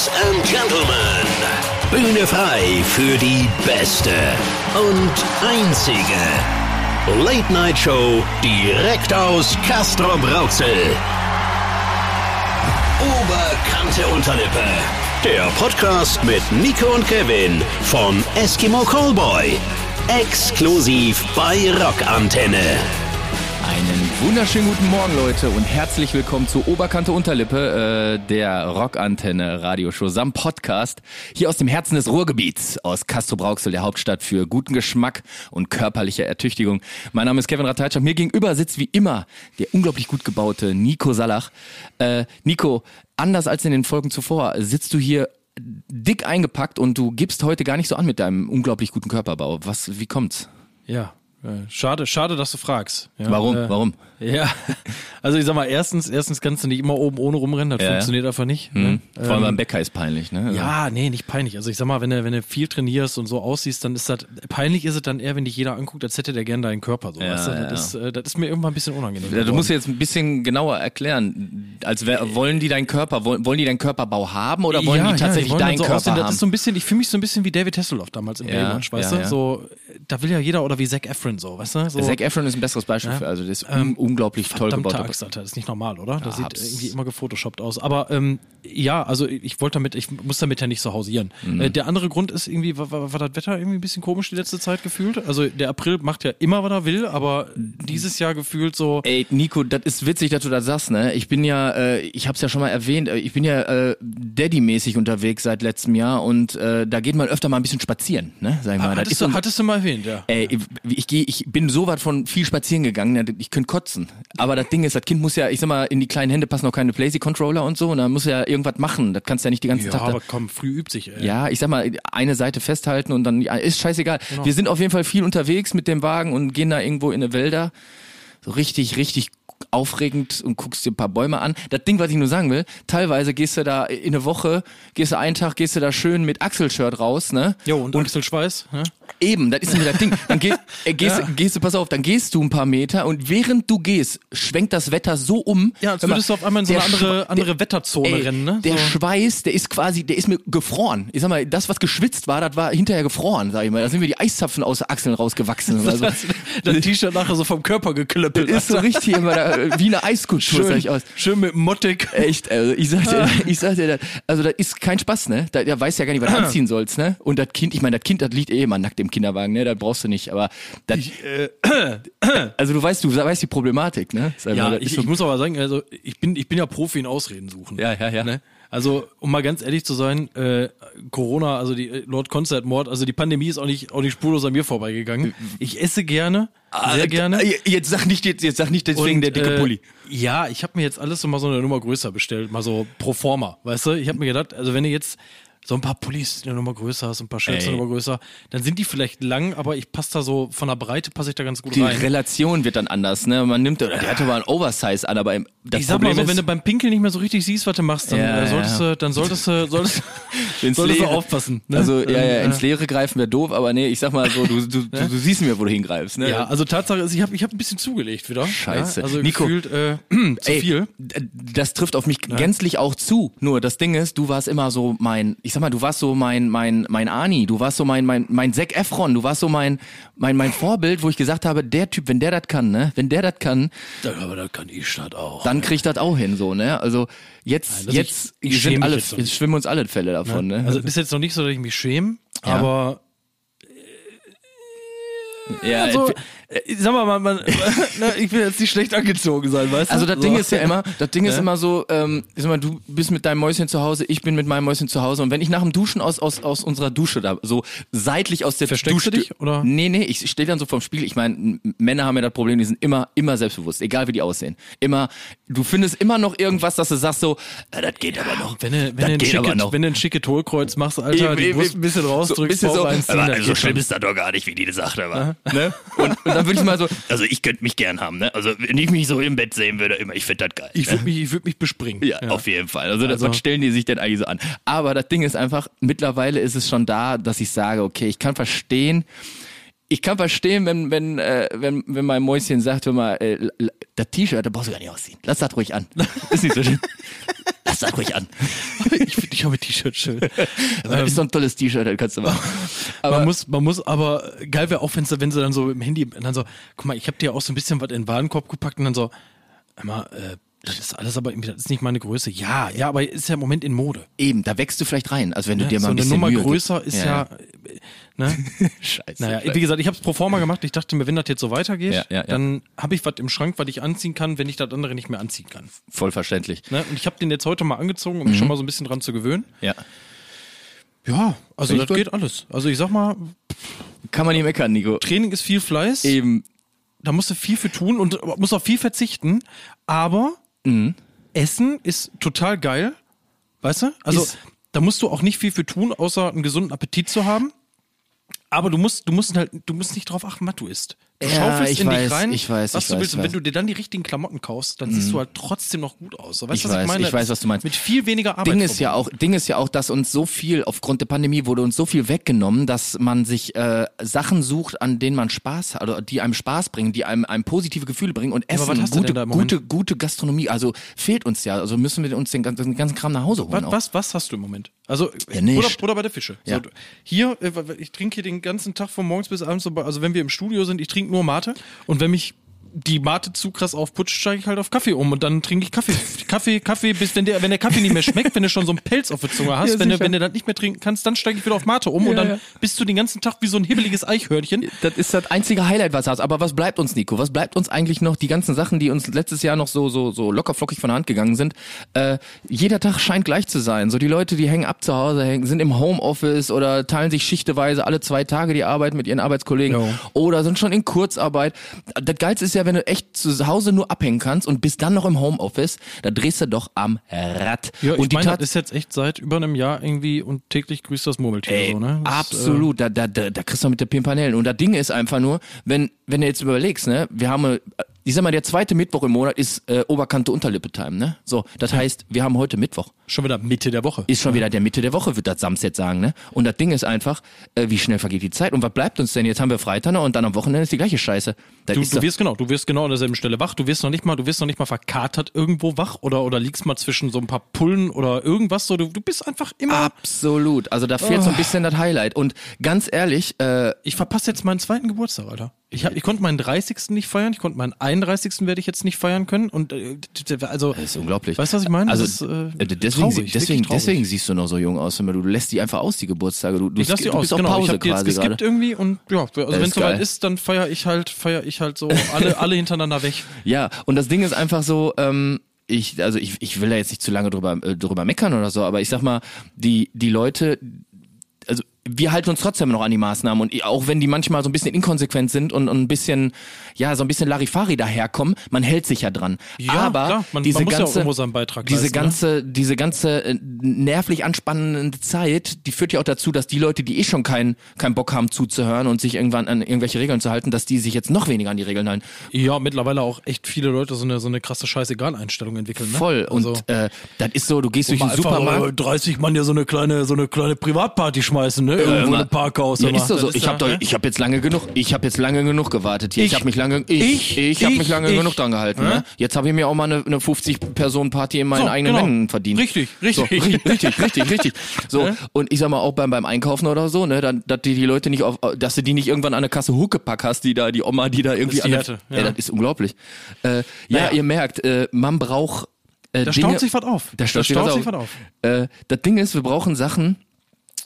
Ladies and Gentlemen, Bühne frei für die beste und einzige Late Night Show direkt aus Castro Brauxel. Oberkante Unterlippe. Der Podcast mit Nico und Kevin von Eskimo Callboy. Exklusiv bei Rockantenne. Einen wunderschönen guten Morgen, Leute, und herzlich willkommen zu Oberkante Unterlippe, äh, der Rockantenne Radioshow samt Podcast, hier aus dem Herzen des Ruhrgebiets, aus Castro Brauxel, der Hauptstadt für guten Geschmack und körperliche Ertüchtigung. Mein Name ist Kevin Ratajczak, mir gegenüber sitzt wie immer der unglaublich gut gebaute Nico Salach. Äh, Nico, anders als in den Folgen zuvor, sitzt du hier dick eingepackt und du gibst heute gar nicht so an mit deinem unglaublich guten Körperbau. Was, wie kommt's? Ja, äh, schade, schade, dass du fragst. Ja, Warum? Äh, Warum? Ja, also ich sag mal, erstens, erstens kannst du nicht immer oben ohne rumrennen, das Ja, ja. funktioniert einfach nicht. Mhm. Ne? Vor allem Ähm, beim Bäcker ist peinlich, ne? Also- ja, nee, nicht peinlich. Also ich sag mal, wenn du, wenn du viel trainierst und so aussiehst, dann ist das, peinlich ist es dann eher, wenn dich jeder anguckt, als hätte der gern deinen Körper so. Ja, weißt du? das, ist, äh, das ist mir irgendwann ein bisschen unangenehm. Du musst jetzt ein bisschen genauer erklären. Als wär, wollen die deinen Körper, wollen, wollen die deinen Körperbau haben oder wollen die tatsächlich die deinen so Körper aussehen. haben? Das ist so ein bisschen, ich fühle mich so ein bisschen wie David Hasselhoff damals in Ja, Baywatch, weißt du? So, da will ja jeder, oder wie Zac Efron so, weißt du? So, Zac Efron ist ein besseres Beispiel für, also das ist Ähm, un unglaublich toll gebaut. Axt, Alter, das ist nicht normal, oder? Das Ja, sieht irgendwie immer gefotoshoppt aus. Aber ähm, ja, also ich wollte damit, ich muss damit ja nicht so hausieren. Mhm. Äh, der andere Grund ist irgendwie, war, war, war das Wetter irgendwie ein bisschen komisch die letzte Zeit gefühlt. Also der April macht ja immer, was er will, aber dieses Jahr gefühlt so. Ey, Nico, das ist witzig, dass du das sagst, ne? Ich bin ja, äh, ich hab's ja schon mal erwähnt, äh, ich bin ja äh, Daddy-mäßig unterwegs seit letztem Jahr und äh, da geht man öfter mal ein bisschen spazieren, ne? Sag ich mal. Hattest, ist so du, ein- hattest du mal erwähnt, ja. Ey, ich, ich, ich bin so weit von viel spazieren gegangen, ja, ich könnte kotzen. Aber das Ding ist, das Kind muss ja, ich sag mal, in die kleinen Hände passen auch keine Playsy-Controller und so und da muss ja irgendwas machen. Das kannst du ja nicht die ganze Ja, Tag aber komm, früh übt sich, ey. Ja, ich sag mal, eine Seite festhalten und dann ist scheißegal. Genau. Wir sind auf jeden Fall viel unterwegs mit dem Wagen und gehen da irgendwo in eine Wälder. So richtig, richtig aufregend und guckst dir ein paar Bäume an. Das Ding, was ich nur sagen will, teilweise gehst du da in eine Woche, gehst du einen Tag, gehst du da schön mit Achselshirt raus, ne? Jo, und, Axel Schweiß, ne? Eben, das ist nämlich das Ding. Dann gehst, äh, gehst, Ja. gehst du, pass auf, dann gehst du ein paar Meter und während du gehst, schwenkt das Wetter so um. Ja, als Hör mal, würdest du auf einmal in so eine andere, andere der- Wetterzone Ey, rennen, ne? Der so. Schweiß, der ist quasi, der ist mir gefroren. Ich sag mal, das, was geschwitzt war, das war hinterher gefroren, sag ich mal. Da sind mir die Eiszapfen aus den Achseln rausgewachsen. Oder so. das, das T-Shirt nachher so vom Körper geklöppelt. ist so richtig immer da, wie eine Eiskultur, sag ich aus. schön mit Mottig. Echt, also ich sag dir, ich sag dir, also das ist kein Spaß, ne? Da, der weiß ja gar nicht, was du anziehen sollst, ne? Und das Kind, ich meine, das Kind, das liegt eh immer nackt im Kinderwagen, ne? Das brauchst du nicht, aber das, also du weißt, du weißt die Problematik, ne? Sag Ja, mal, ich, so- ich muss aber sagen, also ich bin, ich bin ja Profi in Ausreden suchen. Ja, ja, ja. Ne? Also, um mal ganz ehrlich zu sein, äh, Corona, also die äh, Lord Konzertmord, also die Pandemie ist auch nicht, auch nicht spurlos an mir vorbeigegangen. Ich esse gerne, sehr Ah, gerne. äh, Jetzt sag nicht, jetzt, jetzt sag nicht deswegen Und, der dicke äh, Pulli. Ja, ich habe mir jetzt alles so mal so eine Nummer größer bestellt, mal so pro forma, weißt du? Ich habe mir gedacht, also wenn du jetzt so ein paar Pullis eine Nummer größer hast, ein paar Shirts eine. Nummer größer, dann sind die vielleicht lang, aber ich passe da so, von der Breite passe ich da ganz gut Die rein. Relation wird dann anders, ne? Man nimmt, der hatte mal ein Oversize an, aber das ich sag mal Problem so, ist, wenn du beim Pinkeln nicht mehr so richtig siehst, was du machst, dann Ja, äh, solltest ja. du, dann solltest du, solltest, solltest du aufpassen. Ne? Also, ja, ja, ins Leere greifen wäre doof, aber nee, ich sag mal so, du, du, du, du siehst mir, wo du hingreifst, ne? Ja, also Tatsache ist, ich habe ich hab ein bisschen zugelegt wieder. Scheiße. Ja, also Nico. gefühlt äh, zu Ey, viel. Das trifft auf mich gänzlich auch zu. Nur das Ding ist, du warst immer so mein, ich sag mal, du warst so mein, mein, mein Ani, du warst so mein, mein, mein Zac Efron, du warst so mein, mein, mein Vorbild, wo ich gesagt habe, der Typ, wenn der das kann, ne, wenn der das kann, Aber da kann ich das auch. dann kriegt das auch hin, so, ne? Also jetzt, Nein, also jetzt, ich- ich sind alle, jetzt jetzt schwimmen uns alle Fälle davon, ne? Also ist jetzt noch nicht so, dass ich mich schäme, Ja. aber ja, also, äh, äh, sag mal, man, man, ne, ich will jetzt nicht schlecht angezogen sein, weißt du? Also das So. Ding ist ja immer, das Ding ist immer so, ähm, ich sag mal, du bist mit deinem Mäuschen zu Hause, ich bin mit meinem Mäuschen zu Hause und wenn ich nach dem Duschen aus aus aus unserer Dusche da so seitlich aus der Versteckst du Dusche dich, oder? Nee, nee, ich stehe dann so vorm Spiegel. Ich meine, Männer haben ja das Problem, die sind immer immer selbstbewusst, egal wie die aussehen. Immer du findest immer noch irgendwas, dass du sagst so, äh, das geht aber noch. Wenn du, wenn, du schicke, noch. wenn du ein schicke Tollkreuz machst, Alter, Eben, die eben, Brust ein bisschen so ein rausdrückst, bisschen so, Bauch reinziehen, aber so schlimm ist das doch gar nicht, wie die das sagt, aber. Ne? und, und dann würde ich mal so, also ich könnte mich gern haben, ne? Also wenn ich mich so im Bett sehen würde, immer, ich finde das geil. Ich ne? würde mich, ich würd mich bespringen. Ja, auf jeden Fall. Also, Also- was stellen die sich denn eigentlich so an? Aber das Ding ist einfach, mittlerweile ist es schon da, dass ich sage, okay, ich kann verstehen, ich kann verstehen, wenn, wenn, äh, wenn, wenn mein Mäuschen sagt, hör mal, äh, das T-Shirt, da brauchst du gar nicht ausziehen. Lass das ruhig an. Ist nicht so schlimm. Lass das ruhig an. ich finde dich auch mit T-Shirt schön. Das ist so ein tolles T-Shirt, das kannst du machen. Aber man muss, man muss aber, geil wäre auch, wenn sie, wenn sie dann so im Handy, dann so, guck mal, ich habe dir auch so ein bisschen was in den Warenkorb gepackt und dann so, immer, äh, das ist alles aber das ist nicht meine Größe. Ja, ja, aber ist ja im Moment in Mode. eben, da wächst du vielleicht rein, also wenn du Ne? dir mal so ein eine bisschen Nummer Mühe größer gibst. ist ja, äh, ne? Scheiße. Naja, wie gesagt, ich habe es pro forma gemacht. Ich dachte mir, wenn das jetzt so weitergeht, Ja, ja, ja. dann habe ich was im Schrank, was ich anziehen kann, wenn ich das andere nicht mehr anziehen kann. Voll verständlich. Ne? Und ich habe den jetzt heute mal angezogen, um Mhm. mich schon mal so ein bisschen dran zu gewöhnen. Ja. Ja, also das geht alles. Also ich sag mal, Kann man nicht meckern, Nico. Training ist viel Fleiß. Eben. da musst du viel für tun und musst auf viel verzichten, aber Mhm. Essen ist total geil. Weißt du? Also Ist- da musst du auch nicht viel für tun, außer einen gesunden Appetit zu haben. Aber du musst, du musst halt, du musst nicht drauf achten, was du isst. Du Ja, schaufelst ich in weiß, dich rein, ich weiß, was ich du weiß, willst. Und wenn du dir dann die richtigen Klamotten kaufst, dann siehst du halt trotzdem noch gut aus. So, weißt Ich du, was weiß, ich meine? ich weiß, was du meinst. Mit viel weniger Arbeit. Ding ist ja auch. Ding ist ja auch, dass uns so viel aufgrund der Pandemie wurde uns so viel weggenommen, dass man sich äh, Sachen sucht, an denen man Spaß hat, oder die einem Spaß bringen, die einem, einem positive Gefühle bringen und aber Essen, was hast du gute, gute, gute Gastronomie. Also fehlt uns ja. Also müssen wir uns den ganzen, den ganzen Kram nach Hause holen. Was, was, was hast du im Moment? Also Ja, oder, oder bei der Fische. Ja. So, hier, äh, ich trinke hier den ganzen Tag von morgens bis abends, also wenn wir im Studio sind, ich trinke nur Mate und wenn mich die Mate zu krass aufputscht, steige ich halt auf Kaffee um und dann trinke ich Kaffee. Kaffee, Kaffee, bis wenn der, wenn der Kaffee nicht mehr schmeckt, wenn du schon so einen Pelz auf der Zunge hast, Ja, wenn, du, wenn du das nicht mehr trinken kannst, dann steige ich wieder auf Mate um und Ja, dann ja. bist du den ganzen Tag wie so ein hibbeliges Eichhörnchen. Das ist das einzige Highlight, was du hast. Aber was bleibt uns, Nico? Was bleibt uns eigentlich noch? Die ganzen Sachen, die uns letztes Jahr noch so, so, so lockerflockig von der Hand gegangen sind. Äh, jeder Tag scheint gleich zu sein. So die Leute, die hängen ab zu Hause, hängen, sind im Homeoffice oder teilen sich schichteweise alle zwei Tage die Arbeit mit ihren Arbeitskollegen Ja. oder sind schon in Kurzarbeit. Das Geilste ist ja, wenn du echt zu Hause nur abhängen kannst und bist dann noch im Homeoffice, da drehst du doch am Rad. Ja, ich und die meine, Tat- das ist jetzt echt seit über einem Jahr irgendwie und täglich grüßt das Murmeltier Ey, so, ne? Das, absolut, da, da, da, da kriegst du mit der Pimpanellen. Und das Ding ist einfach nur, wenn, wenn du jetzt überlegst, ne, wir haben, äh, ich sag mal, der zweite Mittwoch im Monat ist äh, Oberkante Unterlippe-Time, ne? So, das heißt, wir haben heute Mittwoch. Schon wieder Mitte der Woche. Ist schon wieder der Mitte der Woche, wird das Sams jetzt sagen, ne? Und das Ding ist einfach, äh, wie schnell vergeht die Zeit? Und was bleibt uns denn? Jetzt haben wir Freitag und dann am Wochenende ist die gleiche Scheiße. Das Du, du wirst genau, du wirst genau an derselben Stelle wach. Du wirst noch nicht mal, du wirst noch nicht mal verkatert irgendwo wach oder oder liegst mal zwischen so ein paar Pullen oder irgendwas. So, du, du bist einfach immer. absolut. Also da fehlt Oh. so ein bisschen das Highlight. Und ganz ehrlich, äh, Ich verpasse jetzt meinen zweiten Geburtstag, Alter. Ich, hab, ich konnte meinen 30. nicht feiern, ich konnte meinen 31. werde ich jetzt nicht feiern können. Und äh, also Das ist unglaublich. Weißt du, was ich meine? Also Das ist, äh, äh, deswegen, traurig, deswegen, deswegen siehst du noch so jung aus. Du lässt die einfach aus, die Geburtstage. Du, du, ich lass die aus, genau. Pause ich habe die jetzt geskippt gerade. irgendwie und ja, also wenn es soweit ist, dann feiere ich halt, feiere ich halt so alle, alle hintereinander weg. Ja, und das Ding ist einfach so, ähm, ich, also ich, ich will da jetzt nicht zu lange drüber, äh, drüber meckern oder so, aber ich sag mal, die, die Leute, wir halten uns trotzdem noch an die Maßnahmen und auch wenn die manchmal so ein bisschen inkonsequent sind und, und ein bisschen, ja, so ein bisschen Larifari daherkommen, man hält sich ja dran. Ja, Aber klar, man- diese man muss ja auch ganze, Beitrag diese leisten, ne? ganze, diese ganze äh, nervlich anspannende Zeit, die führt ja auch dazu, dass die Leute, die eh schon keinen keinen Bock haben zuzuhören und sich irgendwann an irgendwelche Regeln zu halten, dass die sich jetzt noch weniger an die Regeln halten. Ja, mittlerweile auch echt viele Leute so eine, so eine krasse Scheißegal-Einstellung entwickeln. Ne? Voll. Und Also- äh, das ist so, du gehst durch den Supermarkt. äh, 30 Mann ja so eine kleine, so eine kleine Privatparty schmeißen, ne? Irgendwo in Immer. einem Parkhaus. Ja, ist doch so. Das Ich habe ja, doch, ich habe jetzt lange genug, ich habe jetzt lange genug gewartet hier. Ich, Ich- habe mich lange, ich, ich- ich, habe ich- mich lange ich. genug dran gehalten. Ja? Ne? Jetzt habe ich mir auch mal eine, eine 50 Personen Party in meinen So, eigenen genau. Händen verdient. Richtig, So, richtig. ri- richtig, richtig, richtig. So Ja? und ich sag mal auch beim beim Einkaufen oder so, ne, dann, dass die die Leute nicht auf, dass du die nicht irgendwann an der Kasse Huckepack hast, die da die Oma, die da irgendwie ist die Härte, ja. ja. das ist unglaublich. Äh, ja, Naja. ihr merkt, äh, man braucht äh, Da Dinge, staut sich was auf. Da staut, sich, was auf. Äh, das Ding ist, wir brauchen Sachen,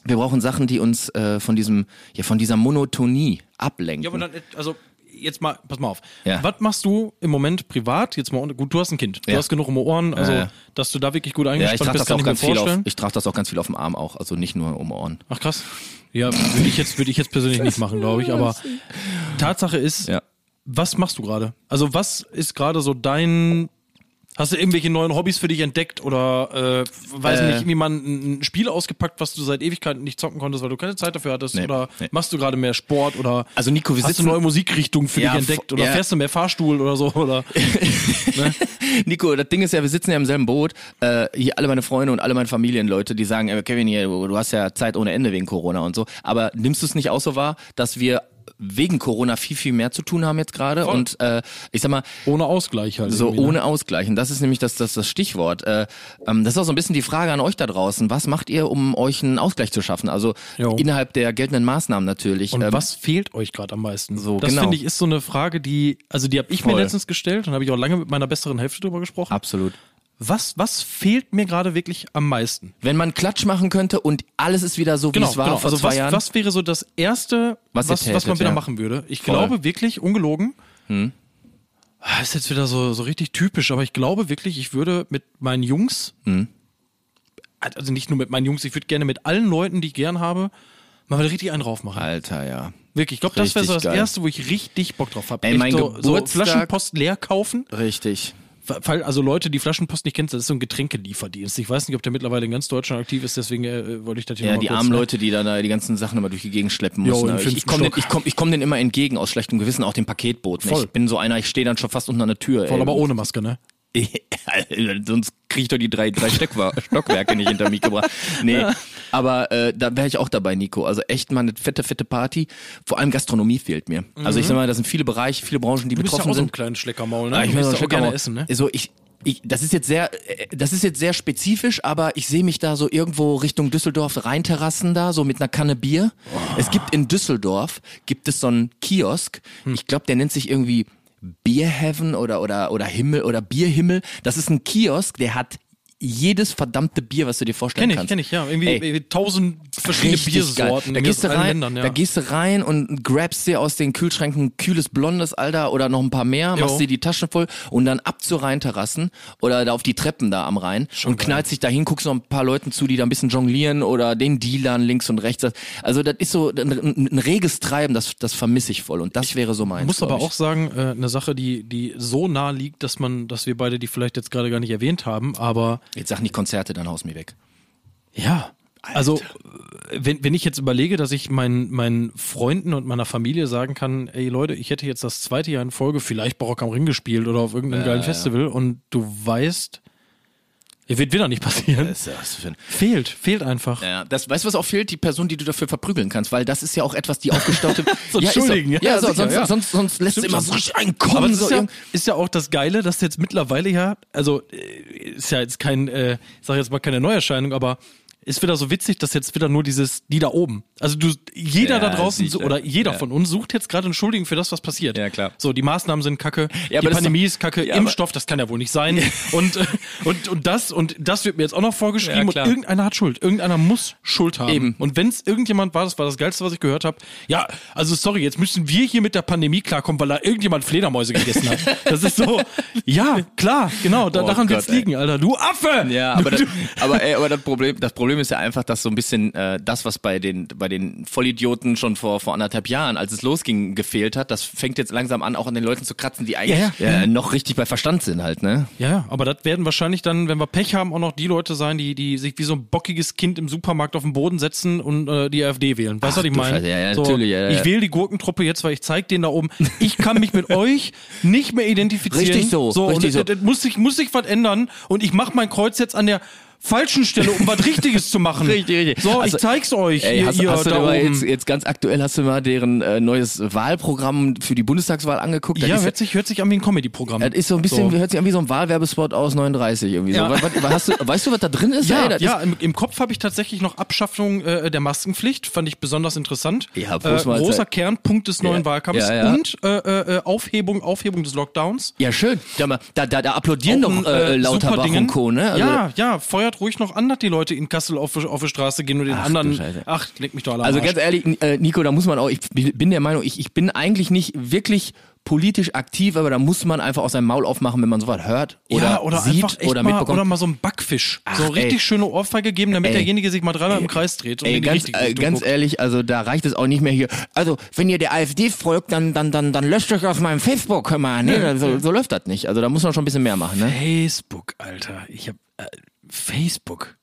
wir brauchen Sachen, die uns äh, von diesem, ja, von dieser Monotonie ablenken. Ja, aber dann, also jetzt mal, pass mal auf. Ja. Was machst du im Moment privat? Jetzt mal, gut, du hast ein Kind, du Ja. hast genug um Ohren, also Ja, ja. dass du da wirklich gut ja, ich eingespannt trage bist, das kann auch ich mir ganz viel auf, vorstellen. ich trage das auch ganz viel auf dem Arm auch, also nicht nur um Ohren. Ach krass. Ja, würde ich jetzt, würde ich jetzt persönlich nicht machen, glaube ich. Aber Tatsache ist, Ja. was machst du gerade? Also was ist gerade so dein Hast du irgendwelche neuen Hobbys für dich entdeckt oder äh, weiß Äh. nicht, irgendwie mal ein, ein Spiel ausgepackt, was du seit Ewigkeiten nicht zocken konntest, weil du keine Zeit dafür hattest? Nee, oder nee. machst du gerade mehr Sport oder Also Nico, wir hast du sitzen- neue Musikrichtungen für Ja, dich entdeckt oder ja. fährst du mehr Fahrstuhl oder so? Oder? Nico, das Ding ist ja, wir sitzen ja im selben Boot. Äh, hier alle meine Freunde und alle meine Familienleute, die sagen, ey, Kevin, hier, du du hast ja Zeit ohne Ende wegen Corona und so. Aber nimmst du es nicht auch so wahr, dass wir wegen Corona viel, viel mehr zu tun haben jetzt gerade. Und äh, ich sag mal, Ohne Ausgleich halt. so ne? ohne Ausgleich. Und das ist nämlich das, das, das Stichwort. Äh, ähm, das ist auch so ein bisschen die Frage an euch da draußen. Was macht ihr, um euch einen Ausgleich zu schaffen? Also Jo. innerhalb der geltenden Maßnahmen natürlich. Und Ähm, was fehlt euch gerade am meisten? So, das genau. finde ich ist so eine Frage, die, also die habe ich mir Voll. letztens gestellt und habe ich auch lange mit meiner besseren Hälfte drüber gesprochen. Absolut. Was, was fehlt mir gerade wirklich am meisten? Wenn man Klatsch machen könnte und alles ist wieder so, wie es war vor Also zwei was, Jahren. was wäre so das erste, Was was, ihr was, man tätet, wieder ja. machen würde? Ich Voll. Hm. glaube wirklich, ungelogen. Ah, Ist jetzt wieder so, so richtig typisch, aber ich glaube wirklich, ich würde mit meinen Jungs, Hm. also nicht nur mit meinen Jungs, ich würde gerne mit allen Leuten, die ich gern habe, mal wieder richtig einen drauf machen. Alter, ja. Wirklich, ich glaube, das wäre so das geil. erste, wo ich richtig Bock drauf habe. Ey, mein so, so Geburtstag- Flaschenpost leer kaufen. Richtig. Fall, also Leute, die Flaschenpost nicht kennen, das ist so ein Getränkelieferdienst. Ich weiß nicht, ob der mittlerweile in ganz Deutschland aktiv ist, deswegen äh, wollte ich das hier Ja, die armen ne? Leute, die dann da die ganzen Sachen immer durch die Gegend schleppen Jo, müssen. im ne? ich ich komme ich komm, ich komm denen immer entgegen aus schlechtem Gewissen, auch dem Paketboten. Voll. Ich bin so einer, ich stehe dann schon fast unter einer Tür. Voll, ey. aber ohne Maske, ne? Sonst kriege ich doch die drei, drei Stockwerke nicht hinter mich gebracht. Nee, aber äh, da wäre ich auch dabei, Nico. Also echt mal eine fette, fette Party. Vor allem Gastronomie fehlt mir. Also ich sag mal, da sind viele Bereiche, viele Branchen, die Du bist ja betroffen auch so ein sind. kleines Schleckermaul, ne? Ja, ich du ja auch gerne essen, ne? So, ich, ich, das ist jetzt sehr, äh, das ist jetzt sehr spezifisch, aber ich sehe mich da so irgendwo Richtung Düsseldorf Rheinterrassen da, so mit einer Kanne Bier. Es gibt in Düsseldorf, gibt es so einen Kiosk, Hm. ich glaube, der nennt sich irgendwie Beer Heaven oder, oder, oder Himmel oder Bierhimmel. Das ist ein Kiosk, der hat jedes verdammte Bier, was du dir vorstellen Kenn ich, kannst. kenn ich, ja. Irgendwie Ey, tausend verschiedene Biersorten. Geil. Da gehst, rein, Ländern, ja. da gehst du rein und grabst dir aus den Kühlschränken kühles Blondes, Alter, oder noch ein paar mehr, Jo. machst dir die Taschen voll und dann ab zu Rheinterrassen oder da auf die Treppen da am Rhein und knallst dich dahin, guckst noch ein paar Leuten zu, die da ein bisschen jonglieren oder den Dealern links und rechts. Also das ist so ein, ein, reges Treiben, das, das vermisse ich voll und das wäre so meins. muss glaub aber ich. auch sagen, äh, eine Sache, die, die so nah liegt, dass man, dass wir beide die vielleicht jetzt gerade gar nicht erwähnt haben, aber Jetzt sag nicht Konzerte, dann haus mir weg. Ja. Also, wenn, wenn ich jetzt überlege, dass ich meinen, meinen Freunden und meiner Familie sagen kann, ey Leute, ich hätte jetzt das zweite Jahr in Folge vielleicht Barock am Ring gespielt oder auf irgendeinem geilen Festival und du weißt, wird wieder nicht passieren. Das ist was für ein Fehlt, fehlt einfach. Ja, das, weißt du, was auch fehlt? Die Person, die du dafür verprügeln kannst, weil das ist ja auch etwas, die aufgestaute. So, ja, entschuldigen, ja, ja, so, sicher, sonst, ja. sonst, sonst lässt Stimmt du immer so einen kommen. Aber so ist ja, ist ja auch das Geile, dass jetzt mittlerweile ja, also äh, ist ja jetzt kein, äh, ich sag jetzt mal keine Neuerscheinung, aber ist wieder so witzig, dass jetzt wieder nur dieses, die da oben. Also du, jeder Ja, da draußen sicher. oder jeder Ja. von uns sucht jetzt gerade einen Schuldigen für das, was passiert. Ja, klar. So, die Maßnahmen sind kacke, Ja, die Pandemie ist ist kacke, Impfstoff, das kann ja wohl nicht sein. und, äh, und, und das, und das wird mir jetzt auch noch vorgeschrieben und irgendeiner hat Schuld. Irgendeiner muss Schuld haben. Eben. Und wenn es irgendjemand war, das war das Geilste, was ich gehört habe, ja, also sorry, jetzt müssen wir hier mit der Pandemie klarkommen, weil da irgendjemand Fledermäuse gegessen hat. Das ist so, ja, klar, genau, da, Oh daran Gott, wird's ey. liegen, Alter. Du Affe! Ja, aber, das, aber, ey, aber das, Problem, das Problem ist ja einfach, dass so ein bisschen äh, das, was bei den, bei den Vollidioten schon vor, vor anderthalb Jahren, als es losging, gefehlt hat, das fängt jetzt langsam an, auch an den Leuten zu kratzen, die eigentlich Ja, ja. äh, noch richtig bei Verstand sind halt, ne? Ja, aber das werden wahrscheinlich dann, wenn wir Pech haben, auch noch die Leute sein, die, die sich wie so ein bockiges Kind im Supermarkt auf den Boden setzen und äh, die AfD wählen. Weißt du, was ich meine? Scheiße, ja, ja, natürlich, ja, ja. Ich wähle die Gurkentruppe jetzt, weil ich zeig denen da oben, ich kann mich mit euch nicht mehr identifizieren. Richtig so, so richtig und so. es- es muss sich, muss sich was ändern und ich mache mein Kreuz jetzt an der falschen Stelle, um was Richtiges zu machen. Richtig, richtig. So, Also, ich zeig's euch. Ey, ihr, hast, ihr hast du mal jetzt, jetzt ganz aktuell, hast du mal deren äh, neues Wahlprogramm für die Bundestagswahl angeguckt? Das ja, hört sich, hört sich an wie ein Comedy-Programm. das ist so ein bisschen, So. hört sich an wie so ein Wahlwerbespot aus 39 irgendwie Ja. so. Was, was, hast du, weißt du, was da drin ist? Ja, ey? Ja Ist, im, im Kopf habe ich tatsächlich noch Abschaffung äh, der Maskenpflicht, fand ich besonders interessant. Ja, äh, großer Kernpunkt des neuen Wahlkampfs und äh, äh, Aufhebung, Aufhebung des Lockdowns. ja, schön. Da, da, da, applaudieren Auch ein, doch äh, äh, Lauterbach super Dingen. und Co., ne? Also, ja, ja, feuert ruhig noch an, dass die Leute in Kassel auf, auf die Straße gehen und den Ach, anderen. Ach, leg mich doch alle Also ganz ehrlich, äh, Nico, da muss man auch, ich bin der Meinung, ich, ich bin eigentlich nicht wirklich politisch aktiv, aber da muss man einfach auch sein Maul aufmachen, wenn man sowas hört oder, ja, oder sieht einfach oder mal, mitbekommt. oder mal so ein Backfisch. so Ach, richtig ey. schöne Ohrfeige geben, damit Ey. derjenige sich mal dreimal im Kreis dreht und Ey, ganz, äh, ganz ehrlich, also da reicht es auch nicht mehr hier. Also, wenn ihr der AfD folgt, dann, dann, dann, dann löscht euch aus meinem Facebook, hör mal. Nee, so, so läuft das nicht. Also da muss man schon ein bisschen mehr machen, ne? Facebook, Alter. Ich hab äh, Facebook.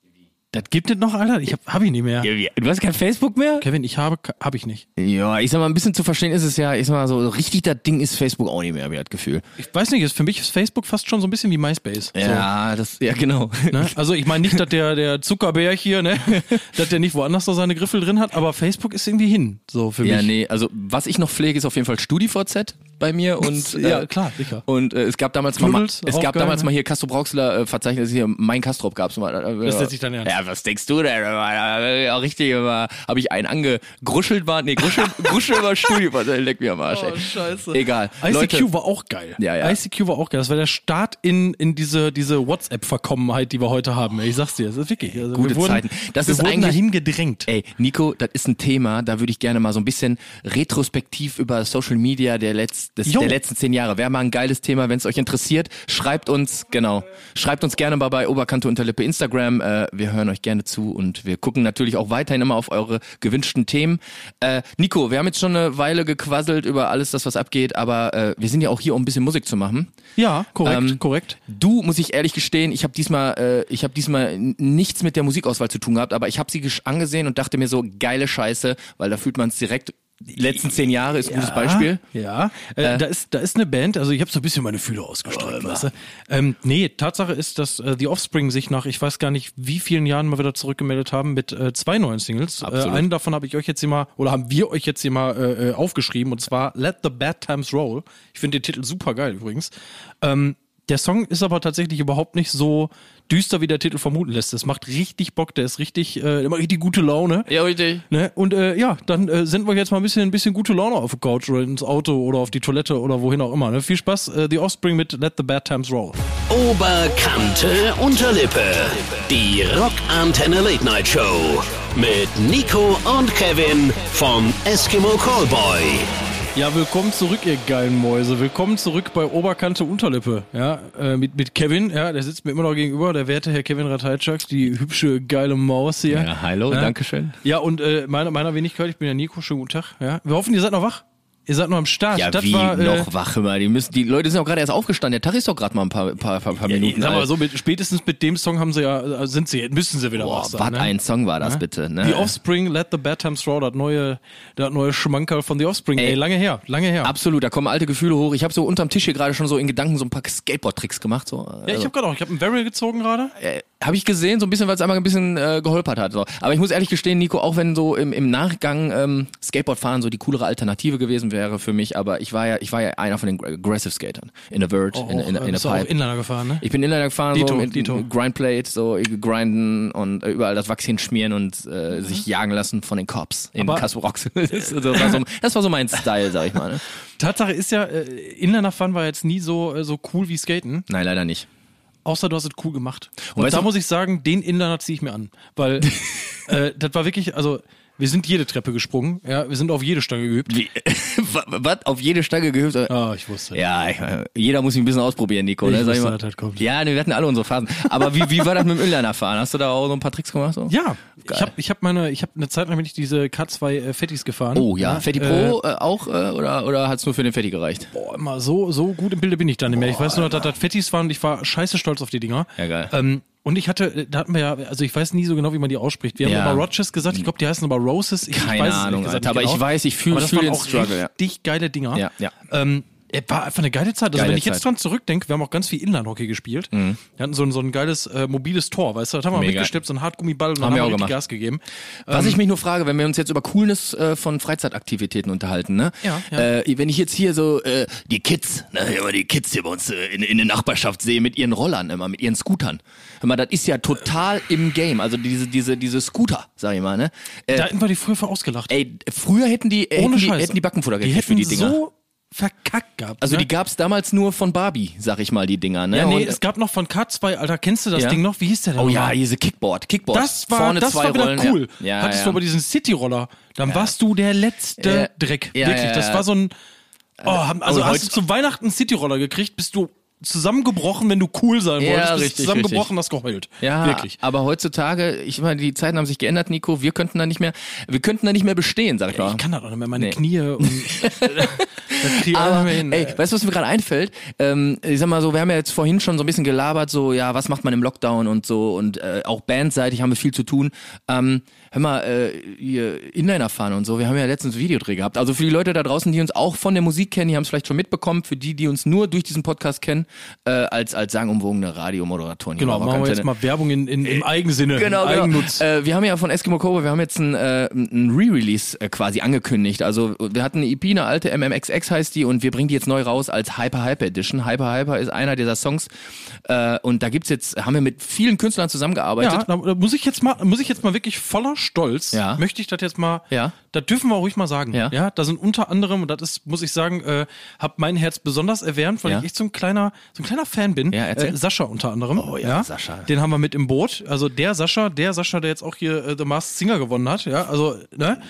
Das gibt es noch, Alter? Ich hab, hab ich nicht mehr. Ja, Du hast kein Facebook mehr? Kevin, ich habe, habe ich nicht. Ja, ich sag mal, ein bisschen zu verstehen ist es ja, ich sag mal, so richtig das Ding ist Facebook auch nicht mehr, hab ich das Gefühl. Ich weiß nicht, ist, für mich ist Facebook fast schon so ein bisschen wie MySpace. Ja, das, ja, genau. So, ne? Also ich meine nicht, dass der, der Zuckerberg hier, ne, dass der nicht woanders so seine Griffel drin hat, aber Facebook ist irgendwie hin, so für Ja, mich. nee, also was ich noch pflege, ist auf jeden Fall StudiVZ bei mir und Ja, äh, klar, sicher. Und äh, es gab damals mal, Knuddels, es gab geil, damals ne? mal hier Castro Brauxler äh, Verzeichnis hier mein Castrop gab's mal. Äh, Das setzt sich dann. Ja, was denkst du denn? Äh, Ja, richtig, habe ich einen angegruschelt war, nee, gruschel, gruschel war StudiVZ, leck mir am Arsch. ey. Oh, scheiße. Egal. ICQ Leute, war auch geil. Ja, ja. ICQ war auch geil. Das war der Start in, in diese, diese WhatsApp-Verkommenheit, die wir heute haben. ey. Ich sag's dir, das ist wirklich. Also Gute wurden, Zeiten. Das ist eigentlich- dahin gedrängt. Ey, Nico, das ist ein Thema, da würde ich gerne mal so ein bisschen retrospektiv über Social Media der, Letz-, des, der letzten zehn Jahre. Wäre mal ein geiles Thema, wenn es euch interessiert. Schreibt uns, genau, schreibt uns gerne mal bei Oberkante Unterlippe Instagram. Äh, wir hören euch gerne zu und wir gucken natürlich auch weiterhin immer auf eure gewünschten Themen. Äh, Nico, wir haben jetzt schon eine Weile gequasselt über alles das, was abgeht, aber äh, wir sind ja auch hier, um ein bisschen Musik zu machen. Ja, korrekt, Ähm, korrekt. Du, muss ich ehrlich gestehen, ich habe diesmal, äh, ich habe diesmal nichts mit der Musikauswahl zu tun gehabt, aber ich habe sie angesehen und dachte mir so geile Scheiße, weil da fühlt man es direkt. Die letzten zehn Jahre ist ein gutes Beispiel. Ja, äh, da ist da ist eine Band, also ich habe so ein bisschen meine Fühler ausgestreckt, weißt du? Ähm, nee, Tatsache ist, dass äh, The Offspring sich nach, ich weiß gar nicht, wie vielen Jahren mal wieder zurückgemeldet haben mit äh, zwei neuen Singles. Äh, einen davon habe ich euch jetzt hier mal, oder haben wir euch jetzt hier mal äh, äh, aufgeschrieben, und zwar Let the Bad Times Roll. Ich finde den Titel super geil übrigens. Ähm, der Song ist aber tatsächlich überhaupt nicht so düster, wie der Titel vermuten lässt. Es macht richtig Bock, der ist richtig, äh, der macht richtig gute Laune. Ja, richtig. Ne? Und äh, ja, dann äh, senden wir jetzt mal ein bisschen, ein bisschen gute Laune auf die Couch oder ins Auto oder auf die Toilette oder wohin auch immer. Ne? Viel Spaß, äh, The Offspring mit Let the Bad Times Roll. Oberkante Unterlippe. Die Rockantenne Late Night Show. Mit Nico und Kevin vom Eskimo Callboy. Ja, willkommen zurück, ihr geilen Mäuse. Willkommen zurück bei Oberkante Unterlippe. Ja, äh, mit, mit Kevin, ja, der sitzt mir immer noch gegenüber, der werte Herr Kevin Ratajczak, die hübsche, geile Maus hier. Ja, hallo, Ja. Dankeschön. Ja, und äh, meiner, meiner Wenigkeit, ich bin der Nico, schönen guten Tag. Ja, wir hoffen, ihr seid noch wach. Ihr seid noch am Start. Ja, das wie war, äh, noch wach immer. Die müssen, die Leute sind auch gerade erst aufgestanden. Der Tag ist doch gerade mal ein paar, paar, paar, paar Minuten. Sag mal alt. so, mit, spätestens mit dem Song haben sie ja, äh, sind sie, müssen sie wieder Boah, wach was sein. ne? ein Song war das bitte. Ne? The Offspring, Let the Bad Times Roll, das neue, das neue Schmankerl von The Offspring. Ey, Ey. lange her, lange her. Absolut, da kommen alte Gefühle hoch. Ich habe so unterm Tisch hier gerade schon so in Gedanken so ein paar Skateboard-Tricks gemacht. So. ja, ich habe gerade auch, ich habe einen Barrel gezogen gerade. äh, habe ich gesehen, so ein bisschen, weil es einmal ein bisschen äh, geholpert hat. So. Aber ich muss ehrlich gestehen, Nico, auch wenn so im, im Nachgang ähm, Skateboardfahren so die coolere Alternative gewesen wäre für mich, aber ich war ja, ich war ja einer von den Aggressive Skatern. In der Vert, in, in, in, äh, in bist der du auch Pipe. Inliner gefahren, ne? Ich bin Inliner gefahren, Dito, so mit Dito. Grindplate, so grinden und äh, überall das Wachs hinschmieren und äh, sich jagen lassen von den Cops in Casper Rocks. das, war so, das war so mein Style, sag ich mal. Ne? Tatsache ist ja, äh, Inliner fahren war jetzt nie so, äh, so cool wie Skaten, Nein, leider nicht. Außer du hast es cool gemacht. Und, weißt da du- muss ich sagen, den Inliner ziehe ich mir an, weil äh, das war wirklich, also wir sind jede Treppe gesprungen, ja, wir sind auf jede Stange geübt. Wie, was? Auf jede Stange geübt? Ah, ich wusste. Ja, ich, äh, jeder muss sich ein bisschen ausprobieren, Nico. Ich Ne, wusste, mal. das kommt. Ja, ne, wir hatten alle unsere Phasen. Aber wie, wie war das mit dem Inliner fahren? Hast du da auch so ein paar Tricks gemacht? So? Ja, Geil. ich habe ich hab meine, ich habe eine Zeit lang bin ich diese K2 äh, Fettis gefahren. Oh ja, Fetti Pro äh, auch äh, oder oder hat's nur für den Fetti gereicht? Boah, immer so, so gut im Bilde bin ich dann nicht mehr. Ich weiß nur, dass das Fettis waren und ich war scheiße stolz auf die Dinger. Ja, geil. Ähm, und ich hatte, da hatten wir ja, also ich weiß nie so genau, wie man die ausspricht. Wir haben Ja. immer Roches gesagt, ich glaube, die heißen aber Roses. Ich, Keine weiß es ehrlich Ahnung, gesagt Alter, aber nicht ich genau. weiß, ich fühl- Aber das fühl den auch Struggle, ja. richtig geile Dinger. Ja, ja. Ähm, es war einfach eine geile Zeit. Also Geile wenn ich jetzt Zeit. dran zurückdenke, wir haben auch ganz viel Inline-Hockey gespielt. Wir hatten so ein, so ein geiles äh, mobiles Tor, weißt du, das haben wir Mega. mitgesteppt, so ein Hartgummiball und dann Haben haben wir auch. Gas gegeben. Was ich mich nur frage, wenn wir uns jetzt über Coolness äh, von Freizeitaktivitäten unterhalten, ne? Ja, ja. Äh, wenn ich jetzt hier so äh, die Kids, ne, immer die Kids hier bei uns äh, in, in der Nachbarschaft sehe mit ihren Rollern immer, mit ihren Scootern. Hör mal, das ist ja total im Game. Also diese diese diese Scooter, sag ich mal, ne? Äh, Da hätten wir die früher für ausgelacht. ey, früher hätten die äh, Ohne hätten die, hätten die Backenfutter die gekriegt hätten für die Dinger. so verkackt gehabt. also ne? die gab's damals nur von Barbie, sag ich mal, die Dinger, ne? Ja, nee, Und- es gab noch von K2, Alter, kennst du das Ja. Ding noch? Wie hieß der denn? Oh ja, diese Kickboard, Kickboard. Das war, Vorne das zwei war wieder Rollen, cool. Ja, ja, Hattest ja. du aber diesen City-Roller, dann warst du der letzte Ja. Dreck. Ja, Wirklich, ja, das ja. war so ein. Oh, haben, also und hast du zu Weihnachten City-Roller gekriegt, bist du zusammengebrochen, wenn du cool sein Ja, wolltest. Bist richtig, zusammengebrochen, hast geheult. Ja, Wirklich. aber heutzutage, ich meine, die Zeiten haben sich geändert, Nico. Wir könnten da nicht mehr, wir könnten da nicht mehr bestehen, sag ich mal. Ich kann das auch nicht mehr, meine Nee. Knie und Aber, hin, ey, ey. weißt du, was mir gerade einfällt? Ähm, ich sag mal so, wir haben ja jetzt vorhin schon so ein bisschen gelabert, so, ja, was macht man im Lockdown und so und äh, auch bandseitig haben wir viel zu tun. Ähm, hör mal, äh, ihr Inliner fahren und so, wir haben ja letztens Videodreh gehabt. Also für die Leute da draußen, die uns auch von der Musik kennen, die haben es vielleicht schon mitbekommen, für die, die uns nur durch diesen Podcast kennen, äh, als, als sagenumwogene Radiomoderatoren. hier Genau, machen wir jetzt mal Werbung in, in, im Eigensinne, Genau, im genau. Eigennutz. Äh, wir haben ja von Eskimo Cobra, wir haben jetzt ein, äh, ein Re-Release äh, quasi angekündigt. Also wir hatten eine EP, eine alte MMXX heißt die und wir bringen die jetzt neu raus als Hyper Hyper Edition. Hyper Hyper ist einer dieser Songs äh, und da gibt's jetzt, haben wir mit vielen Künstlern zusammengearbeitet. Ja, da, da muss ich jetzt mal, muss ich jetzt mal wirklich voller Stolz, Ja. möchte ich das jetzt mal, Ja. das dürfen wir ruhig mal sagen. Ja. ja, da sind unter anderem, und das ist, muss ich sagen, äh, hat mein Herz besonders erwärmt, weil Ja. ich echt so ein kleiner, so ein kleiner Fan bin. Ja, erzähl. Äh, Sascha unter anderem. Oh ja, Sascha. Den haben wir mit im Boot. Also der Sascha, der Sascha, der jetzt auch hier äh, The Masked Singer gewonnen hat. Ja, also, ne?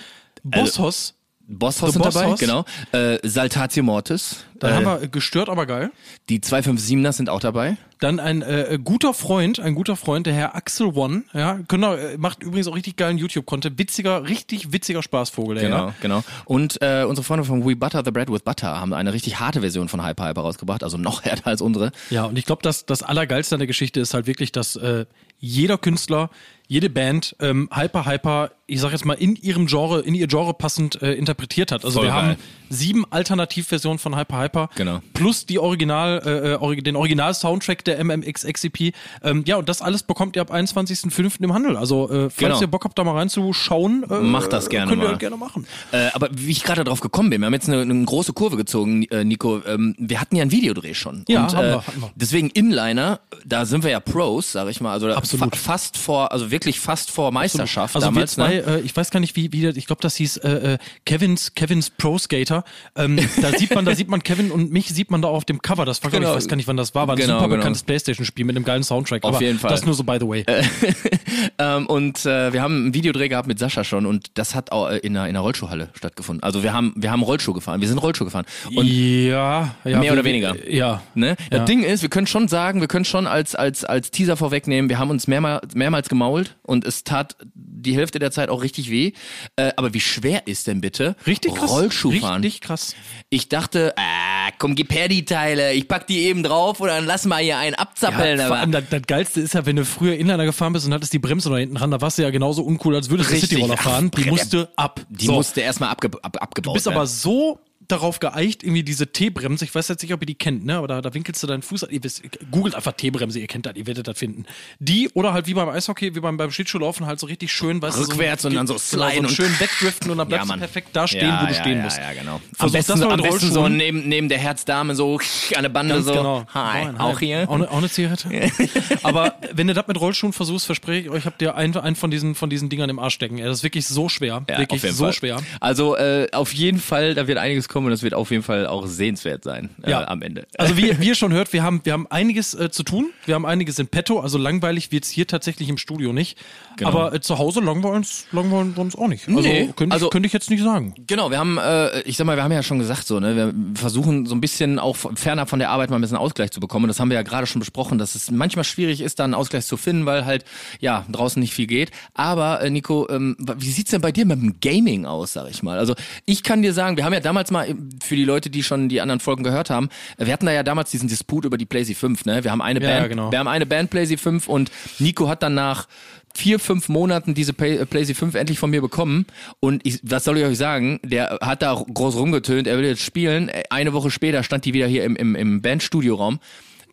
Bosshaus. Bosshaus The sind dabei, Bosshaus. genau. Äh, Saltatio Mortis. Dann äh, haben wir äh, gestört, aber geil. die 257er sind auch dabei. Dann ein äh, guter Freund, ein guter Freund, der Herr Axel One, ja, genau, äh, macht übrigens auch richtig geilen YouTube-Content. Witziger, richtig witziger Spaßvogel, der Genau, ja. genau. Und äh, unsere Freunde von We Butter the Bread with Butter haben eine richtig harte Version von Hyper Hyper rausgebracht, also noch härter als unsere. Ja, und ich glaube, dass das Allergeilste an der Geschichte ist halt wirklich, dass äh, jeder Künstler, jede Band ähm, Hyper Hyper, ich sag jetzt mal, in ihrem Genre, in ihr Genre passend äh, interpretiert hat. Also Voll wir geil. haben sieben Alternativversionen von Hyper Hyper. Genau. Plus die Original, äh, äh, den Original-Soundtrack der MMXXEP. Ähm, ja, und das alles bekommt ihr ab 21.05. im Handel. Also, äh, falls Genau. ihr Bock habt, da mal reinzuschauen, äh, Macht das gerne könnt ihr mal. gerne machen. Äh, aber wie ich gerade drauf gekommen bin, wir haben jetzt eine, eine große Kurve gezogen, äh, Nico. Ähm, wir hatten ja ein Videodreh schon. Ja, und, haben äh, wir, hatten wir. Deswegen Inliner, da sind wir ja Pros, sag ich mal. Also Absolut. Fa fast vor, also wirklich fast vor Meisterschaft Also damals. wir zwei, ne? äh, ich weiß gar nicht, wie, wie ich glaube, das hieß äh, äh, Kevins, Kevins Pro Skater. Ähm, da sieht man, da sieht man Kevin und mich sieht man da auch auf dem Cover. Das war, Genau. ich, weiß gar nicht, wann das war. War ein Genau, super genau. bekanntes Playstation-Spiel mit einem geilen Soundtrack. Auf Aber jeden Fall. Das nur so by the way. ähm, und äh, wir haben einen Videodreh gehabt mit Sascha schon und das hat auch äh, in einer, in einer Rollschuhhalle stattgefunden. Also wir haben, wir haben Rollschuh gefahren, wir sind Rollschuh gefahren. Und ja, ja. Mehr oder weniger. Ja. Ne? Das Ja. Ding ist, wir können schon sagen, wir können schon als, als, als Teaser vorwegnehmen, wir haben uns mehrmals, mehrmals gemault und es tat die Hälfte der Zeit auch richtig weh. Äh, aber wie schwer ist denn bitte Richtig krass. Rollschuh fahren? Richtig krass. Ich dachte, ah, komm, gib her die Teile, ich pack die eben drauf und dann lass mal hier einen abzappeln. Ja, vor allem das, das Geilste ist ja, wenn du früher Inliner gefahren bist und hattest die Bremse noch hinten dran, da warst du ja genauso uncool, als würdest du. Cityroller fahren. Die musste ab. die So. musste erstmal abge ab, abgebaut Du bist werden. aber so darauf geeicht, irgendwie diese T-Bremse, ich weiß jetzt nicht, ob ihr die kennt, ne? aber da, winkelst du deinen Fuß an, ihr wisst, googelt einfach T-Bremse, ihr kennt das, ihr werdet das finden. Die oder halt wie beim Eishockey, wie beim, beim Schlittschuhlaufen halt so richtig schön, weißt Rückwärts du, und dann so genau, sliden und- schön wegdriften und dann bleibst Mann. du perfekt da stehen, ja, wo du ja, stehen ja, musst. Ja, genau. Am Versuch besten, am mit besten so neben, neben der Herzdame so an der Bande Ganz so. genau. Hi, Moin, auch hi. hier. Auch eine, auch eine Zigarette. Aber wenn du das mit Rollschuhen versuchst, verspreche ich euch, habt ihr einen, einen von diesen, von diesen Dingern im Arsch stecken. Das ist wirklich so schwer. Ja, wirklich so Fall. schwer. Also äh, auf jeden Fall, da wird einiges kommen und das wird auf jeden Fall auch sehenswert sein äh, Ja. am Ende. Also wie, wie ihr schon hört, wir haben, wir haben einiges äh, zu tun. Wir haben einiges in petto. Also langweilig wird's hier tatsächlich im Studio nicht. Genau. Aber äh, zu Hause langweilen uns, langweilen uns auch nicht. Also, Nee, könnte, also- ich, könnte ich jetzt nicht sagen. Genau, wir haben, äh, ich sag mal, wir haben ja schon gesagt, so, ne, wir versuchen so ein bisschen auch fernab von der Arbeit mal ein bisschen Ausgleich zu bekommen. Und das haben wir ja gerade schon besprochen, dass es manchmal schwierig ist, da einen Ausgleich zu finden, weil halt, ja, draußen nicht viel geht. Aber, äh, Nico, ähm, wie sieht's denn bei dir mit dem Gaming aus, sag ich mal? Also, ich kann dir sagen, wir haben ja damals mal, für die Leute, die schon die anderen Folgen gehört haben, äh, wir hatten da ja damals diesen Disput über die PlayStation 5, ne? Wir haben eine Ja, Band, genau. wir haben eine Band PlayStation 5 und Nico hat dann nach vier, fünf Monaten diese Play- äh, PlayStation 5 endlich von mir bekommen. Und ich, was soll ich euch sagen? Der hat da groß rumgetönt, er will jetzt spielen. Eine Woche später stand die wieder hier im, im, im Bandstudioraum.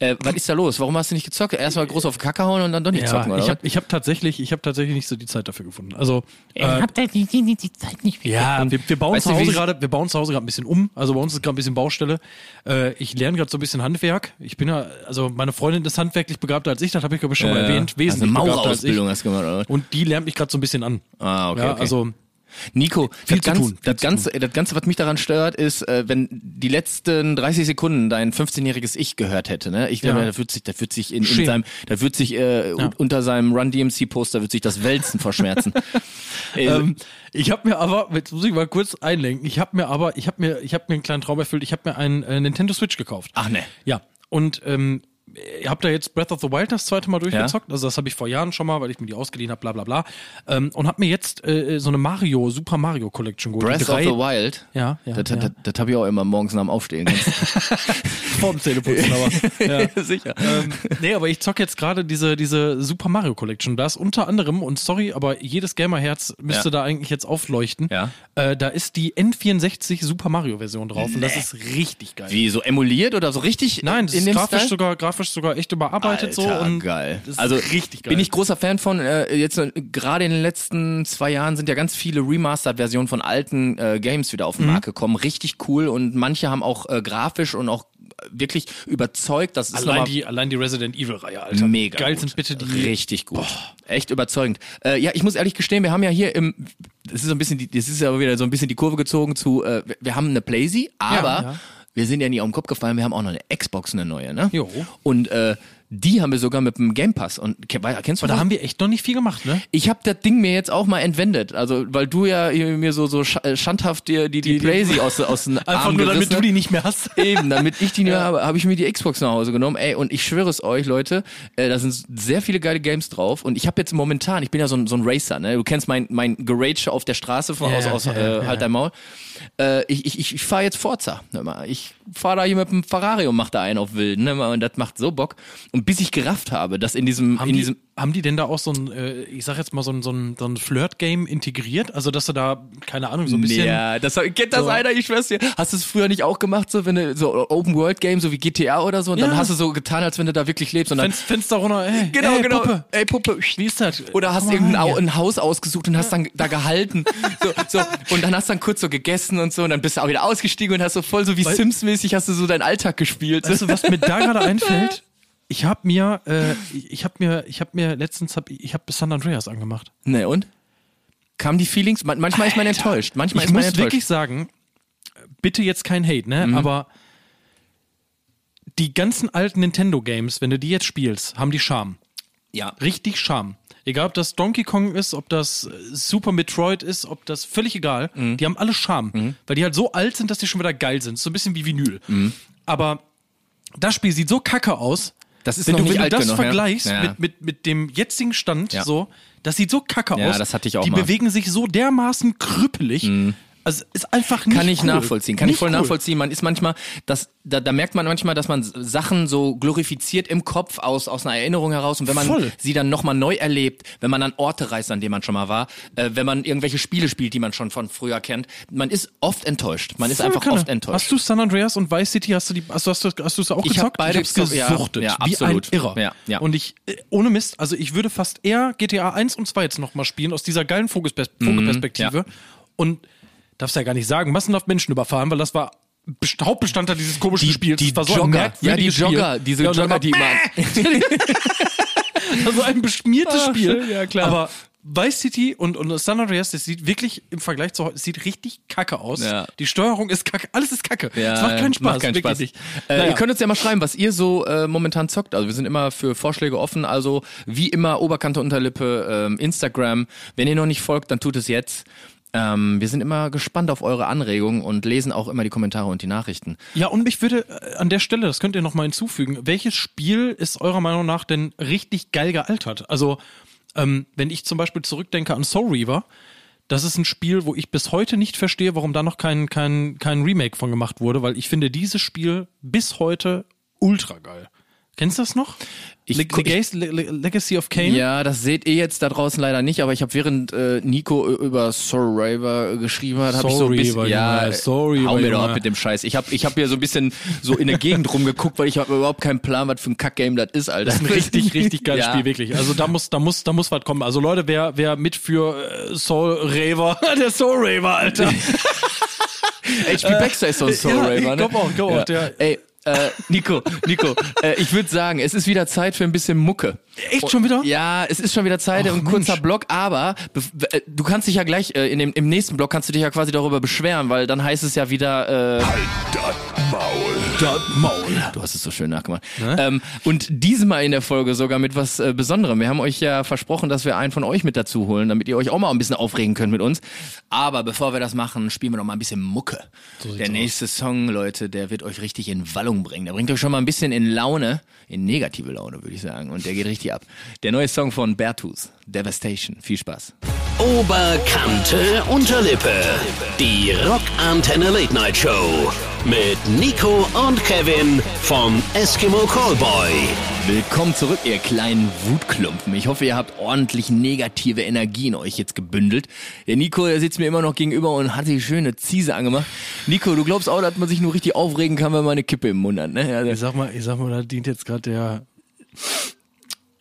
Äh, was ist da los? Warum hast du nicht gezockt? Erstmal groß auf die Kacke hauen und dann doch nicht zocken, oder? ich habe ich hab tatsächlich, ich habe tatsächlich nicht so die Zeit dafür gefunden. Also Ich hab da die, die, die Zeit nicht mehr. ja, wir, wir bauen Weißt zu Hause gerade, wir bauen zu Hause gerade ein bisschen um. Also bei uns ist gerade ein bisschen Baustelle. Äh, ich lerne gerade so ein bisschen Handwerk. Ich bin ja, also meine Freundin ist handwerklich begabter als ich. Das habe ich glaube ich schon mal Äh, erwähnt. Wesentlich begabter als ich. Maurerausbildung hast du gemacht, oder? Und die lernt mich gerade so ein bisschen an. Ah, okay, ja, okay. Also Nico, Viel das, zu Ganze, tun, das, Ganze, das Ganze, was mich daran stört, ist, äh, wenn die letzten 30 Sekunden dein 15-jähriges Ich gehört hätte. Ne? Ich Ja. glaube, da wird sich, da wird sich in, in seinem, da wird sich äh, un- unter seinem Run DMC Poster wird sich das Wälzen verschmerzen. Äh, Ähm, ich habe mir aber, jetzt muss ich mal kurz einlenken, ich habe mir aber, ich habe mir, ich habe mir einen kleinen Traum erfüllt, ich habe mir einen äh, Nintendo Switch gekauft. Ach ne. Ja, und ähm, ich habe da jetzt Breath of the Wild das zweite Mal durchgezockt. Also das habe ich vor Jahren schon mal, weil ich mir die ausgeliehen habe, bla bla bla. Ähm, und habe mir jetzt äh, so eine Mario, Super Mario Collection geholt. Breath drei- of the Wild. Ja, ja, Das, ja. das, das habe ich auch immer morgens nach dem Aufstehen. Vorm Zähneputzen, aber. Ja. Sicher. ähm, nee, aber ich zocke jetzt gerade diese, diese Super Mario Collection. Da ist unter anderem, und sorry, aber jedes Gamerherz müsste Ja. da eigentlich jetzt aufleuchten. Ja. Äh, da ist die N64 Super Mario Version drauf und das ist richtig geil. Wie, so emuliert oder so richtig Nein, das in ist dem grafisch Style? sogar, grafisch sogar echt überarbeitet so Alter, und geil. das ist also richtig geil. bin ich großer Fan von. Äh, jetzt äh, gerade in den letzten zwei Jahren sind ja ganz viele Remastered-Versionen von alten äh, Games wieder auf Mhm. den Markt gekommen. Richtig cool und manche haben auch äh, grafisch und auch wirklich überzeugt. Das ist allein die, allein die Resident Evil Reihe, Alter. mega Geil gut. sind bitte die. richtig gut. Echt überzeugend. Äh, ja, ich muss ehrlich gestehen, wir haben ja hier im das ist so ein bisschen die, das ist ja wieder so ein bisschen die Kurve gezogen zu äh, wir- haben eine Playsee, aber ja. Wir sind ja nie auf den Kopf gefallen, wir haben auch noch eine Xbox eine neue, ne? Jo. Und äh, die haben wir sogar mit dem Game Pass und kennst du da haben wir echt noch nicht viel gemacht, ne? Ich habe das Ding mir jetzt auch mal entwendet, also weil du ja mir so so äh, schandhaft dir die die, Playsee aus aus den Einfach Arm nur, damit gerissen du die nicht mehr hast. Eben, damit ich die nur habe, habe ich mir die Xbox nach Hause genommen. Ey, und ich schwöre es euch, Leute, äh, da sind sehr viele geile Games drauf. Und ich habe jetzt momentan, ich bin ja so ein, so ein Racer, ne? Du kennst mein, mein Gerage auf der Straße von Ja, aus, aus ja, äh, ja, halt dein Maul. Äh, ich ich, ich, fahre jetzt Forza. Ne, mal. Ich fahre da hier mit dem Ferrari und mach da einen auf Wilden. Ne, und das macht so Bock. Und bis ich gerafft habe, dass in diesem, Haben in die, diesem haben die denn da auch so ein, äh, ich sag jetzt mal, so ein, so ein, so ein Flirt-Game integriert? Also, dass du da, keine Ahnung, so ein bisschen. Ja, das kennt das So. einer, ich schwör's dir. Hast du es früher nicht auch gemacht, so wenn du so Open World Game, so wie GTA oder so, und dann Ja. hast du so getan, als wenn du da wirklich lebst und dann Fenster, Fenster runter, ey, Genau, ey, genau. Puppe. Ey, Puppe. Wie ist das? Oder hast mal irgendein Au ein Haus ausgesucht und hast dann da gehalten. So, so. Und dann hast du dann kurz so gegessen und so und dann bist du auch wieder ausgestiegen und hast so voll so wie Sims-mäßig hast du so deinen Alltag gespielt. Weißt du, was mir da gerade einfällt? Ich habe mir, äh, ich habe mir, ich habe mir letztens, hab, ich habe San Andreas angemacht. ne, und? Kamen die Feelings? Man- Manchmal ist man enttäuscht. Manchmal ich ist man muss enttäuscht. wirklich sagen, bitte jetzt kein Hate, ne? Mhm. Aber die ganzen alten Nintendo-Games, wenn du die jetzt spielst, haben die Charme. ja. Richtig Charme. Egal, ob das Donkey Kong ist, ob das äh, Super Metroid ist, ob das völlig egal. Mhm. Die haben alle Charme, weil die halt so alt sind, dass die schon wieder geil sind. So ein bisschen wie Vinyl. Mhm. Aber das Spiel sieht so kacke aus. Das ist wenn noch du, nicht wenn alt du das genug, vergleichst Ja. mit, mit, mit dem jetzigen Stand, Ja. so, das sieht so kacke Ja, aus. das hatte ich auch Die mal. bewegen sich so dermaßen krüppelig. Also ist einfach nicht Kann ich cool. nachvollziehen, kann ich Nicht voll cool. nachvollziehen. Man ist manchmal, das, da, da merkt man manchmal, dass man Sachen so glorifiziert im Kopf aus, aus einer Erinnerung heraus und wenn man Voll. sie dann nochmal neu erlebt, wenn man an Orte reist, an denen man schon mal war, äh, wenn man irgendwelche Spiele spielt, die man schon von früher kennt, man ist oft enttäuscht. Man ist Voll einfach Kanne. oft enttäuscht. Hast du San Andreas und Vice City, hast du die, hast du, hast du, hast du es auch Ich gezockt? hab beide ich hab's gezockt, ja. gesuchtet, Ja, wie absolut. ein Irrer. Ja, ja. Und ich, äh, ohne Mist, also ich würde fast eher GTA 1 und 2 jetzt nochmal spielen, aus dieser geilen Mhm, Vogelperspektive. Und darfst ja gar nicht sagen, massenhaft Menschen überfahren, weil das war Best- Hauptbestandteil dieses komischen Spiels. die das war so Jogger, ja, die merkwürdiges Spiel. Jogger, diese Ja, Jogger, die man, Also ein beschmiertes Ah, Spiel. schön, ja, klar. Aber Vice City und, und San Andreas, das sieht wirklich im Vergleich zu heute, es sieht richtig kacke aus. Ja. Die Steuerung ist kacke, alles ist kacke. Ja, es macht keinen Spaß, Macht keinen Spaß. nicht. Äh, Naja. Ihr könnt uns ja mal schreiben, was ihr so äh, momentan zockt. Also wir sind immer für Vorschläge offen. Also wie immer Oberkante Unterlippe, ähm, Instagram. Wenn ihr noch nicht folgt, dann tut es jetzt. Ähm, wir sind immer gespannt auf eure Anregungen und lesen auch immer die Kommentare und die Nachrichten. Ja, und mich würde äh, an der Stelle, das könnt ihr noch mal hinzufügen, welches Spiel ist eurer Meinung nach denn richtig geil gealtert? Also, ähm, wenn ich zum Beispiel zurückdenke an Soul Reaver, das ist ein Spiel, wo ich bis heute nicht verstehe, warum da noch kein, kein, kein Remake von gemacht wurde, weil ich finde dieses Spiel bis heute ultra geil. Kennst du das noch? Ich Le gu- Legacy, Le Le Legacy of Kane? Ja, das seht ihr jetzt da draußen leider nicht, aber ich habe während äh, Nico über Soul Raver geschrieben hat, habe ich so ein bisschen, ja, Junge, Soul hau mir doch ab mit dem Scheiß. Ich habe ich hab hier so ein bisschen so in der Gegend rumgeguckt, weil ich habe überhaupt keinen Plan, was für ein Kackgame das ist, Alter. Das ist ein richtig, richtig geiles Ja. Spiel, wirklich. Also da muss, da muss, da muss was kommen. Also Leute, wer, wer mit für äh, Soul Raver, der Soul Raver, Alter. HP Baxter ist so ein Soul Raver, ich ne? glaub auch, glaub auch, der- Ey, äh, Nico, Nico, äh, ich würde sagen, es ist wieder Zeit für ein bisschen Mucke. Echt schon wieder? Ja, es ist schon wieder Zeit, Ach, ein kurzer Mensch. Block, aber äh, du kannst dich ja gleich, äh, in dem, im nächsten Block kannst du dich ja quasi darüber beschweren, weil dann heißt es ja wieder, äh, Halt Das Maul. Du hast es so schön nachgemacht. Ähm, und diesmal in der Folge sogar mit was äh, Besonderem. Wir haben euch ja versprochen, dass wir einen von euch mit dazu holen, damit ihr euch auch mal ein bisschen aufregen könnt mit uns. Aber bevor wir das machen, spielen wir noch mal ein bisschen Mucke. der nächste Song, Leute, der wird euch richtig in Wallung bringen. Der bringt euch schon mal ein bisschen in Laune, in negative Laune, würde ich sagen. Und der geht richtig ab. Der neue Song von Bertus, Devastation. Viel Spaß. Oberkante Unterlippe. Die Rockantenne Late Night Show. Mit Nico und Kevin vom Eskimo Callboy. Willkommen zurück, ihr kleinen Wutklumpen. Ich hoffe, ihr habt ordentlich negative Energie in euch jetzt gebündelt. Der Nico, der sitzt mir immer noch gegenüber und hat die schöne Ziese angemacht. Nico, du glaubst auch, dass man sich nur richtig aufregen kann, wenn man eine Kippe im Mund hat, ne? Ich Also, sag mal, ich sag mal, da dient jetzt gerade der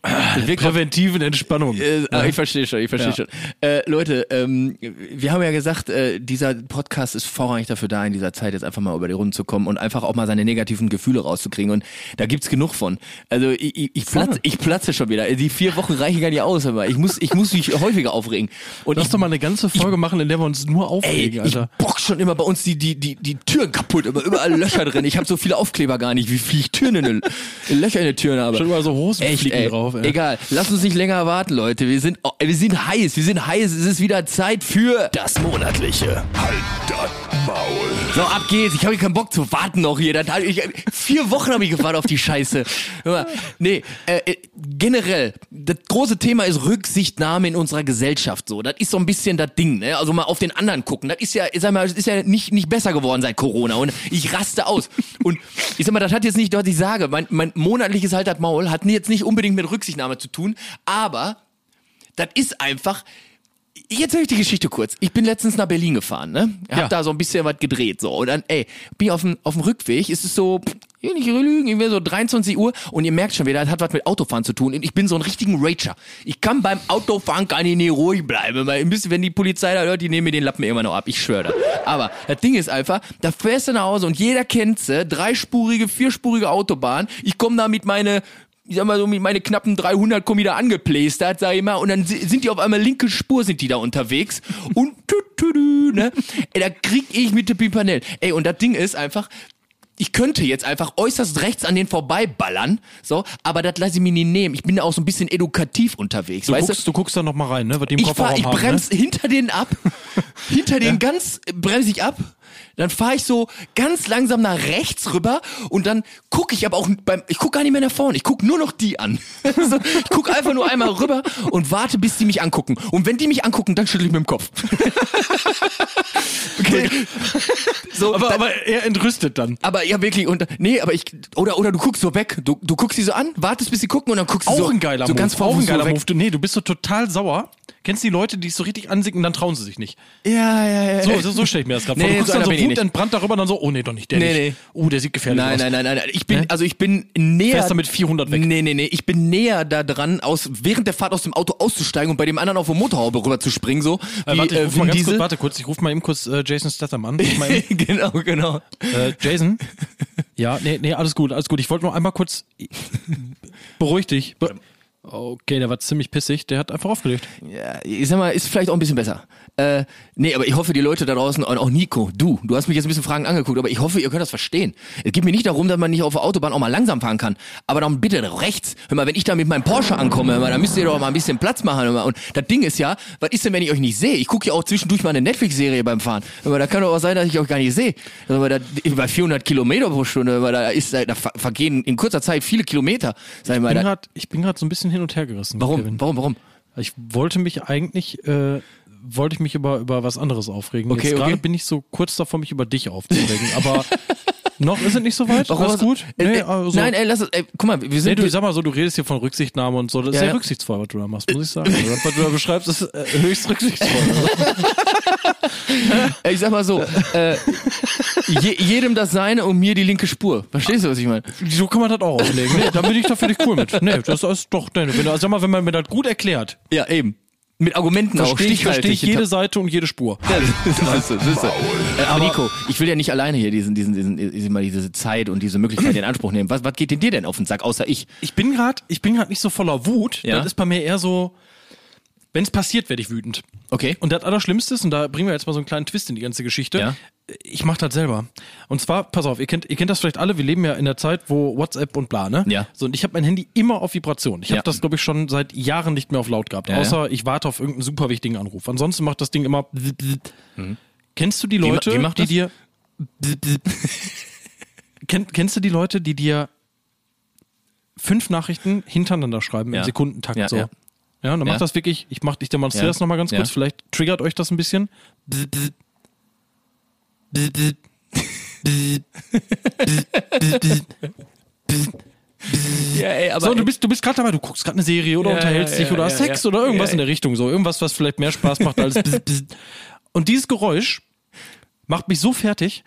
präventiven Entspannung. Äh, ah, Ich verstehe schon, ich verstehe Ja. schon. Äh, Leute, ähm, wir haben ja gesagt, äh, dieser Podcast ist vorrangig dafür da, in dieser Zeit jetzt einfach mal über die Runden zu kommen und einfach auch mal seine negativen Gefühle rauszukriegen. Und da gibt's genug von. Also ich, ich, ich, platze, ich platze schon wieder. Die vier Wochen reichen gar nicht aus, aber ich muss, ich muss mich häufiger aufregen. Und Lass ich, doch mal eine ganze Folge machen, in der wir uns nur Ey, aufregen, ich Alter. bock schon immer bei uns die, die, die, die Türen kaputt, immer überall Löcher drin. Ich habe so viele Aufkleber gar nicht, wie viele ich Türen in den, Löcher in den Türen habe. Schon mal so Echt, Hosenflicken drauf, ey. Egal, lasst uns nicht länger warten, Leute. Wir sind, oh, wir sind heiß, wir sind heiß. Es ist wieder Zeit für Das monatliche. so ab geht's. Ich habe keinen Bock zu warten noch hier. Das, ich, vier Wochen habe ich gewartet auf die Scheiße. Hör mal, nee, äh, äh, generell das große Thema ist Rücksichtnahme in unserer Gesellschaft. So, das ist so ein bisschen das Ding. Ne? Also mal auf den anderen gucken. Das ist ja, ich sag mal, das ist ja nicht nicht besser geworden seit Corona. Und ich raste aus. Und ich sag mal, das hat jetzt nicht, was ich sage. Mein, mein monatliches halt das Maul hat jetzt nicht unbedingt mit Rücksichtnahme zu tun, aber das ist einfach. Jetzt höre ich die Geschichte kurz. Ich bin letztens nach Berlin gefahren, ne? Hab Ja. da so ein bisschen was gedreht, so. Und dann, ey, bin ich auf dem, auf dem Rückweg, ist es so, hier nicht lügen, irgendwie so 23 Uhr und ihr merkt schon wieder, das hat was mit Autofahren zu tun und ich bin so ein richtigen Rager. Ich kann beim Autofahren gar nicht ruhig bleiben, weil ein bisschen, wenn die Polizei da hört, die nehmen mir den Lappen immer noch ab, ich schwöre das. Aber das Ding ist einfach, da fährst du nach Hause und jeder kennt sie, dreispurige, vierspurige Autobahn, ich komme da mit meine ich sag mal so, mit meine knappen 300 kommen wieder angeplästert, sag ich mal, und dann si- sind die auf einmal linke Spur, sind die da unterwegs und tü, tü, tü, ne? Ey, da krieg ich mit der Pimpernell. Ey, und das Ding ist einfach, ich könnte jetzt einfach äußerst rechts an den vorbeiballern, so, aber das lasse ich mir nie nehmen. Ich bin da auch so ein bisschen edukativ unterwegs, Du weißt guckst, du guckst da noch mal rein, ne? Was die im ich fahr, ich haben, bremse hinter denen ab, hinter denen ganz bremse ich ab. Dann fahre ich so ganz langsam nach rechts rüber und dann gucke ich aber auch beim, ich gucke gar nicht mehr nach vorne, ich gucke nur noch die an. so, ich gucke einfach nur einmal rüber und warte, bis die mich angucken. Und wenn die mich angucken, dann schüttel ich mit dem Kopf. okay. So? Aber, dann- aber er entrüstet dann. aber ja wirklich und nee, aber ich oder oder du guckst so weg, du, du guckst sie so an, wartest bis sie gucken und dann guckst du so Auch ein geiler so Move. ganz auch ein geiler weg. Move. Du, nee, du bist so total sauer. Kennst die Leute, die es so richtig ansicken, dann trauen sie sich nicht. Ja, ja, ja. So, so, so stelle ich mir das gerade vor. Nee, Du guckst so dann so wutentbrannt darüber und dann so, oh nee, doch nicht, der Nee, nicht. Oh, der sieht gefährlich Nein, aus. nein, nein, nein, nein. Ich bin, also ich bin näher. Fährst du mit 400 weg? Nee, nee, nee. Ich bin näher da dran, aus, während der Fahrt aus dem Auto auszusteigen und bei dem anderen auf der Motorhaube rüber zu springen, so. Äh, wie, warte, ich äh, ruf mal ganz kurz, warte kurz, ich rufe mal eben kurz äh, Jason Statham an. Ruf genau, genau. äh, Jason? Ja, nee, nee, alles gut, alles gut. Ich wollte nur einmal kurz. Beruhig dich. Be okay, der war ziemlich pissig. Der hat einfach aufgelegt. Ja, ich sag mal, ist vielleicht auch ein bisschen besser. Äh, nee, aber ich hoffe, die Leute da draußen, und auch Nico, du, du hast mich jetzt ein bisschen Fragen angeguckt, aber ich hoffe, ihr könnt das verstehen. Es geht mir nicht darum, dass man nicht auf der Autobahn auch mal langsam fahren kann, aber dann bitte rechts. Hör mal, wenn ich da mit meinem Porsche ankomme, hör mal, dann müsst ihr doch mal ein bisschen Platz machen. Hör mal. Und das Ding ist ja, was ist denn, wenn ich euch nicht sehe? Ich gucke ja auch zwischendurch mal eine Netflix-Serie beim Fahren. Hör mal, da kann doch auch sein, dass ich euch gar nicht sehe. Bei 400 Kilometer pro Stunde, hör mal, da, ist, da ver- vergehen in kurzer Zeit viele Kilometer. Sag ich mal, bin grad- Ich bin gerade so ein bisschen hin und her gerissen. warum, Kevin. warum, warum? Ich wollte mich eigentlich, äh, wollte ich mich über, über was anderes aufregen. Okay, Jetzt okay. gerade bin ich so kurz davor, mich über dich aufzuregen. aber noch ist es nicht so weit. Warum Alles du- gut? Äh, Nee, äh, also, Nein, ey, lass es, ey, guck mal, wir Nee, sind, du, ich sag mal so, du redest hier von Rücksichtnahme und so. Das ist Ja, sehr ja. rücksichtsvoll, was du da machst, muss ich sagen. Also, was du da beschreibst, ist äh, höchst rücksichtsvoll. Ey, ich sag mal so, äh, je, jedem das seine und mir die linke Spur. Verstehst du, was ich meine? so kann man das auch auflegen. Nee, da bin ich doch völlig cool mit. Nee, das ist doch, nee, wenn, du- sag mal, wenn man mir das gut erklärt, Ja, eben. Mit Argumenten auch, verstehe ich, verstehe ich stichhaltig. jede Seite und jede Spur. Ja, das ist das ist. Äh, aber Nico, ich will ja nicht alleine hier diesen, diesen, diesen, diesen mal diese Zeit und diese Möglichkeit in Anspruch nehmen. Was, was geht denn dir denn auf den Sack, außer ich? Ich bin gerade, ich bin gerade nicht so voller Wut. Ja. Das ist bei mir eher so, Wenn es passiert, werde ich wütend. Okay. Und das Allerschlimmste ist, und da bringen wir jetzt mal so einen kleinen Twist in die ganze Geschichte, Ja. ich mache das selber. Und zwar, pass auf, ihr kennt, ihr kennt das vielleicht alle, wir leben ja in der Zeit, wo WhatsApp und bla, ne? Ja. So, und ich habe mein Handy immer auf Vibration. Ich habe Ja. das, glaube ich, schon seit Jahren nicht mehr auf laut gehabt. Ja, außer ich warte auf irgendeinen super wichtigen Anruf. Ansonsten macht das Ding immer. Kennst du die Leute, Mhm. wie macht die das? dir. Kenn, kennst du die Leute, die dir fünf Nachrichten hintereinander schreiben im Sekundentakt Ja, so? Ja. Und dann Ja. macht das wirklich, ich mach, ich demonstriere Ja. das nochmal ganz kurz, Ja. vielleicht triggert euch das ein bisschen. Ja, ey, aber so, du bist, du bist gerade dabei, du guckst gerade eine Serie oder unterhältst dich oder hast Sex oder irgendwas in der Richtung, so irgendwas, was vielleicht mehr Spaß macht als. Und dieses Geräusch macht mich so fertig.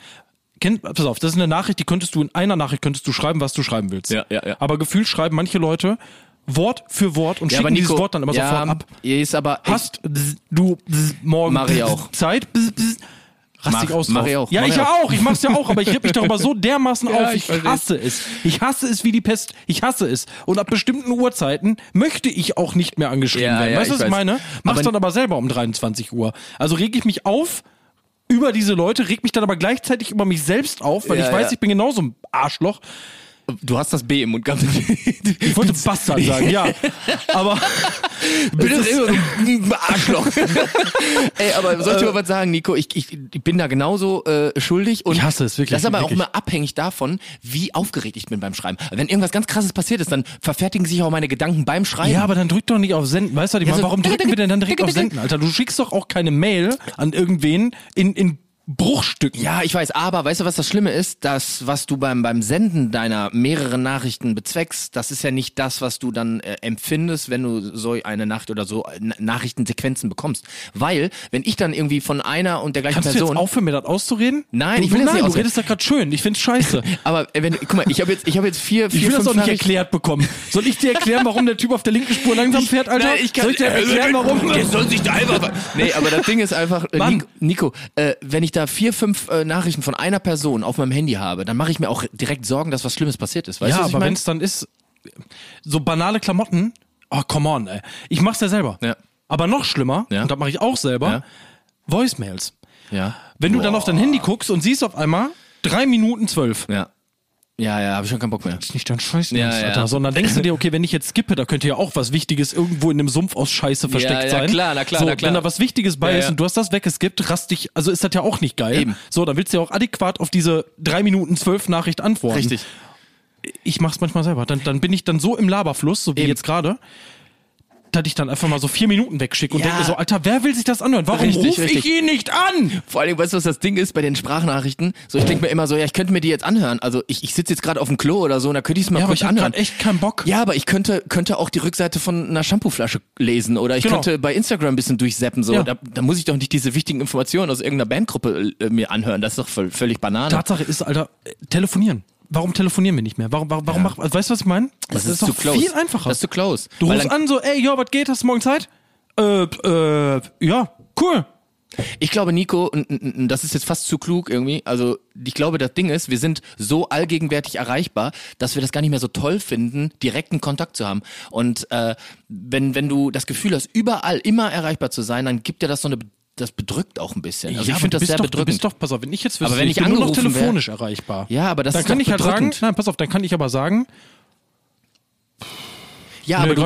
Kenn, pass auf, das ist eine Nachricht, die könntest du in einer Nachricht könntest du schreiben, was du schreiben willst. Ja, ja, ja. Aber gefühlt schreiben manche Leute Wort für Wort und ja, schicken aber dieses Nico, Wort dann immer ja, sofort ab. Ist aber Hast du morgen. Zeit? Bzz, bzz. Rast Mach- dich aus mach ich auch, Ja, mach ich ja auch. Ich mach's ja auch, aber ich reg mich darüber so dermaßen Ja, auf. ich Ich hasse es. Ich hasse es wie die Pest. Ich hasse es. Und ab bestimmten Uhrzeiten möchte ich auch nicht mehr angeschrieben Ja, werden. ja, weißt du, was ich meine? Mach's Aber- dann aber selber um 23 Uhr. Also reg ich mich auf über diese Leute, reg mich dann aber gleichzeitig über mich selbst auf, weil ich weiß, ich bin genauso ein Arschloch. Du hast das B im Mund gehabt. Ich wollte Bastard sagen, ja. Aber Bitte immer Arschloch. Ey, aber soll ich dir mal was sagen, Nico? Ich, ich, ich bin da genauso äh, schuldig und Ich hasse es wirklich, Das ist aber wirklich. auch immer abhängig davon, wie aufgeregt ich bin beim Schreiben. Wenn irgendwas ganz krasses passiert ist, dann verfertigen sich auch meine Gedanken beim Schreiben. Ja, aber dann drück doch nicht auf Senden. Weißt du, Ja, so- warum drücken wir denn dann direkt auf Senden, Alter? Du schickst doch auch keine Mail an irgendwen in, in Bruchstücken. Ja, ich weiß, aber weißt du, was das Schlimme ist? Das, was du beim, beim Senden deiner mehreren Nachrichten bezweckst, das ist ja nicht das, was du dann äh, empfindest, wenn du so eine Nacht oder so äh, Na- Nachrichtensequenzen bekommst. Weil, wenn ich dann irgendwie von einer und der gleichen Kannst du Person. jetzt aufhören, mir das auszureden? Nein, du, ich will du, das nicht nein, du redest da gerade schön. Ich find's scheiße. aber äh, wenn, guck mal, ich habe jetzt, ich habe jetzt vier, vier, Ich will das auch nicht erklärt bekommen. Soll ich dir erklären, warum der Typ auf der linken Spur langsam fährt, Alter? Nein, ich kann, Soll ich dir erklären, warum? Jetzt soll sich da einfach. Nee, aber das Ding ist einfach, äh, Nico äh, wenn ich da vier, fünf äh, Nachrichten von einer Person auf meinem Handy habe, dann mache ich mir auch direkt Sorgen, dass was Schlimmes passiert ist. Weißt ja, du, aber wenn es dann ist, so banale Klamotten, oh, come on, ey. Ich mach's ja selber. Ja. Aber noch schlimmer, Ja. und das mache ich auch selber, Ja. Voicemails. Ja. Wenn du dann auf dein Handy guckst und siehst auf einmal drei Minuten zwölf. Ja. Ja, ja, habe ich schon keinen Bock mehr. ist nicht dein Scheiß, Ja, Alter. ja. Sondern denkst du dir, okay, wenn ich jetzt skippe, da könnte ja auch was Wichtiges irgendwo in einem Sumpf aus Scheiße versteckt ja, sein. klar, na klar, so, na klar. Wenn da was Wichtiges bei Ja, ist ja. und du hast das weggeskippt, rast dich, also ist das ja auch nicht geil. Eben. So, dann willst du ja auch adäquat auf diese drei Minuten zwölf Nachricht antworten. Richtig. Ich mach's manchmal selber. Dann, dann bin ich dann so im Laberfluss, so wie Eben. jetzt gerade, dass ich dann einfach mal so vier Minuten wegschicke und Ja. denke so, Alter, wer will sich das anhören? Warum rufe ich ihn nicht an? Vor allem, weißt du, was das Ding ist bei den Sprachnachrichten? So, ich denke mir immer so, ja, ich könnte mir die jetzt anhören. Also ich, ich sitze jetzt gerade auf dem Klo oder so, und da könnte ich es mal Ja, aber kurz ich hab anhören. grad echt keinen Bock. Ja, aber ich könnte, könnte auch die Rückseite von einer Shampooflasche lesen oder ich Genau. könnte bei Instagram ein bisschen durchseppen. So. Ja. Da, da muss ich doch nicht diese wichtigen Informationen aus irgendeiner Bandgruppe äh, mir anhören. Das ist doch völlig Banane. Tatsache ist, Alter, äh, telefonieren. Warum telefonieren wir nicht mehr? Warum, warum, warum mach, also, weißt du, was ich meine? das, ist, doch zu close. viel einfacher. Das ist zu close. du Weil rufst an, so, ey, yo, was geht? Hast du morgen Zeit? Äh, äh, ja, cool. Ich glaube, Nico, das ist jetzt fast zu klug irgendwie. Also, ich glaube, das Ding ist, wir sind so allgegenwärtig erreichbar, dass wir das gar nicht mehr so toll finden, direkten Kontakt zu haben. Und äh, wenn, wenn du das Gefühl hast, überall immer erreichbar zu sein, dann gibt dir das so eine, das bedrückt auch ein bisschen. Also ich aber finde das sehr doch, bedrückend. Du bist doch, pass auf, wenn ich jetzt wüsste, Aber wenn ich bin nur noch angerufen wär- telefonisch erreichbar. Ja, aber das dann ist kann doch ich halt sagen, nein, pass auf, dann kann ich aber sagen, Ja, aber du,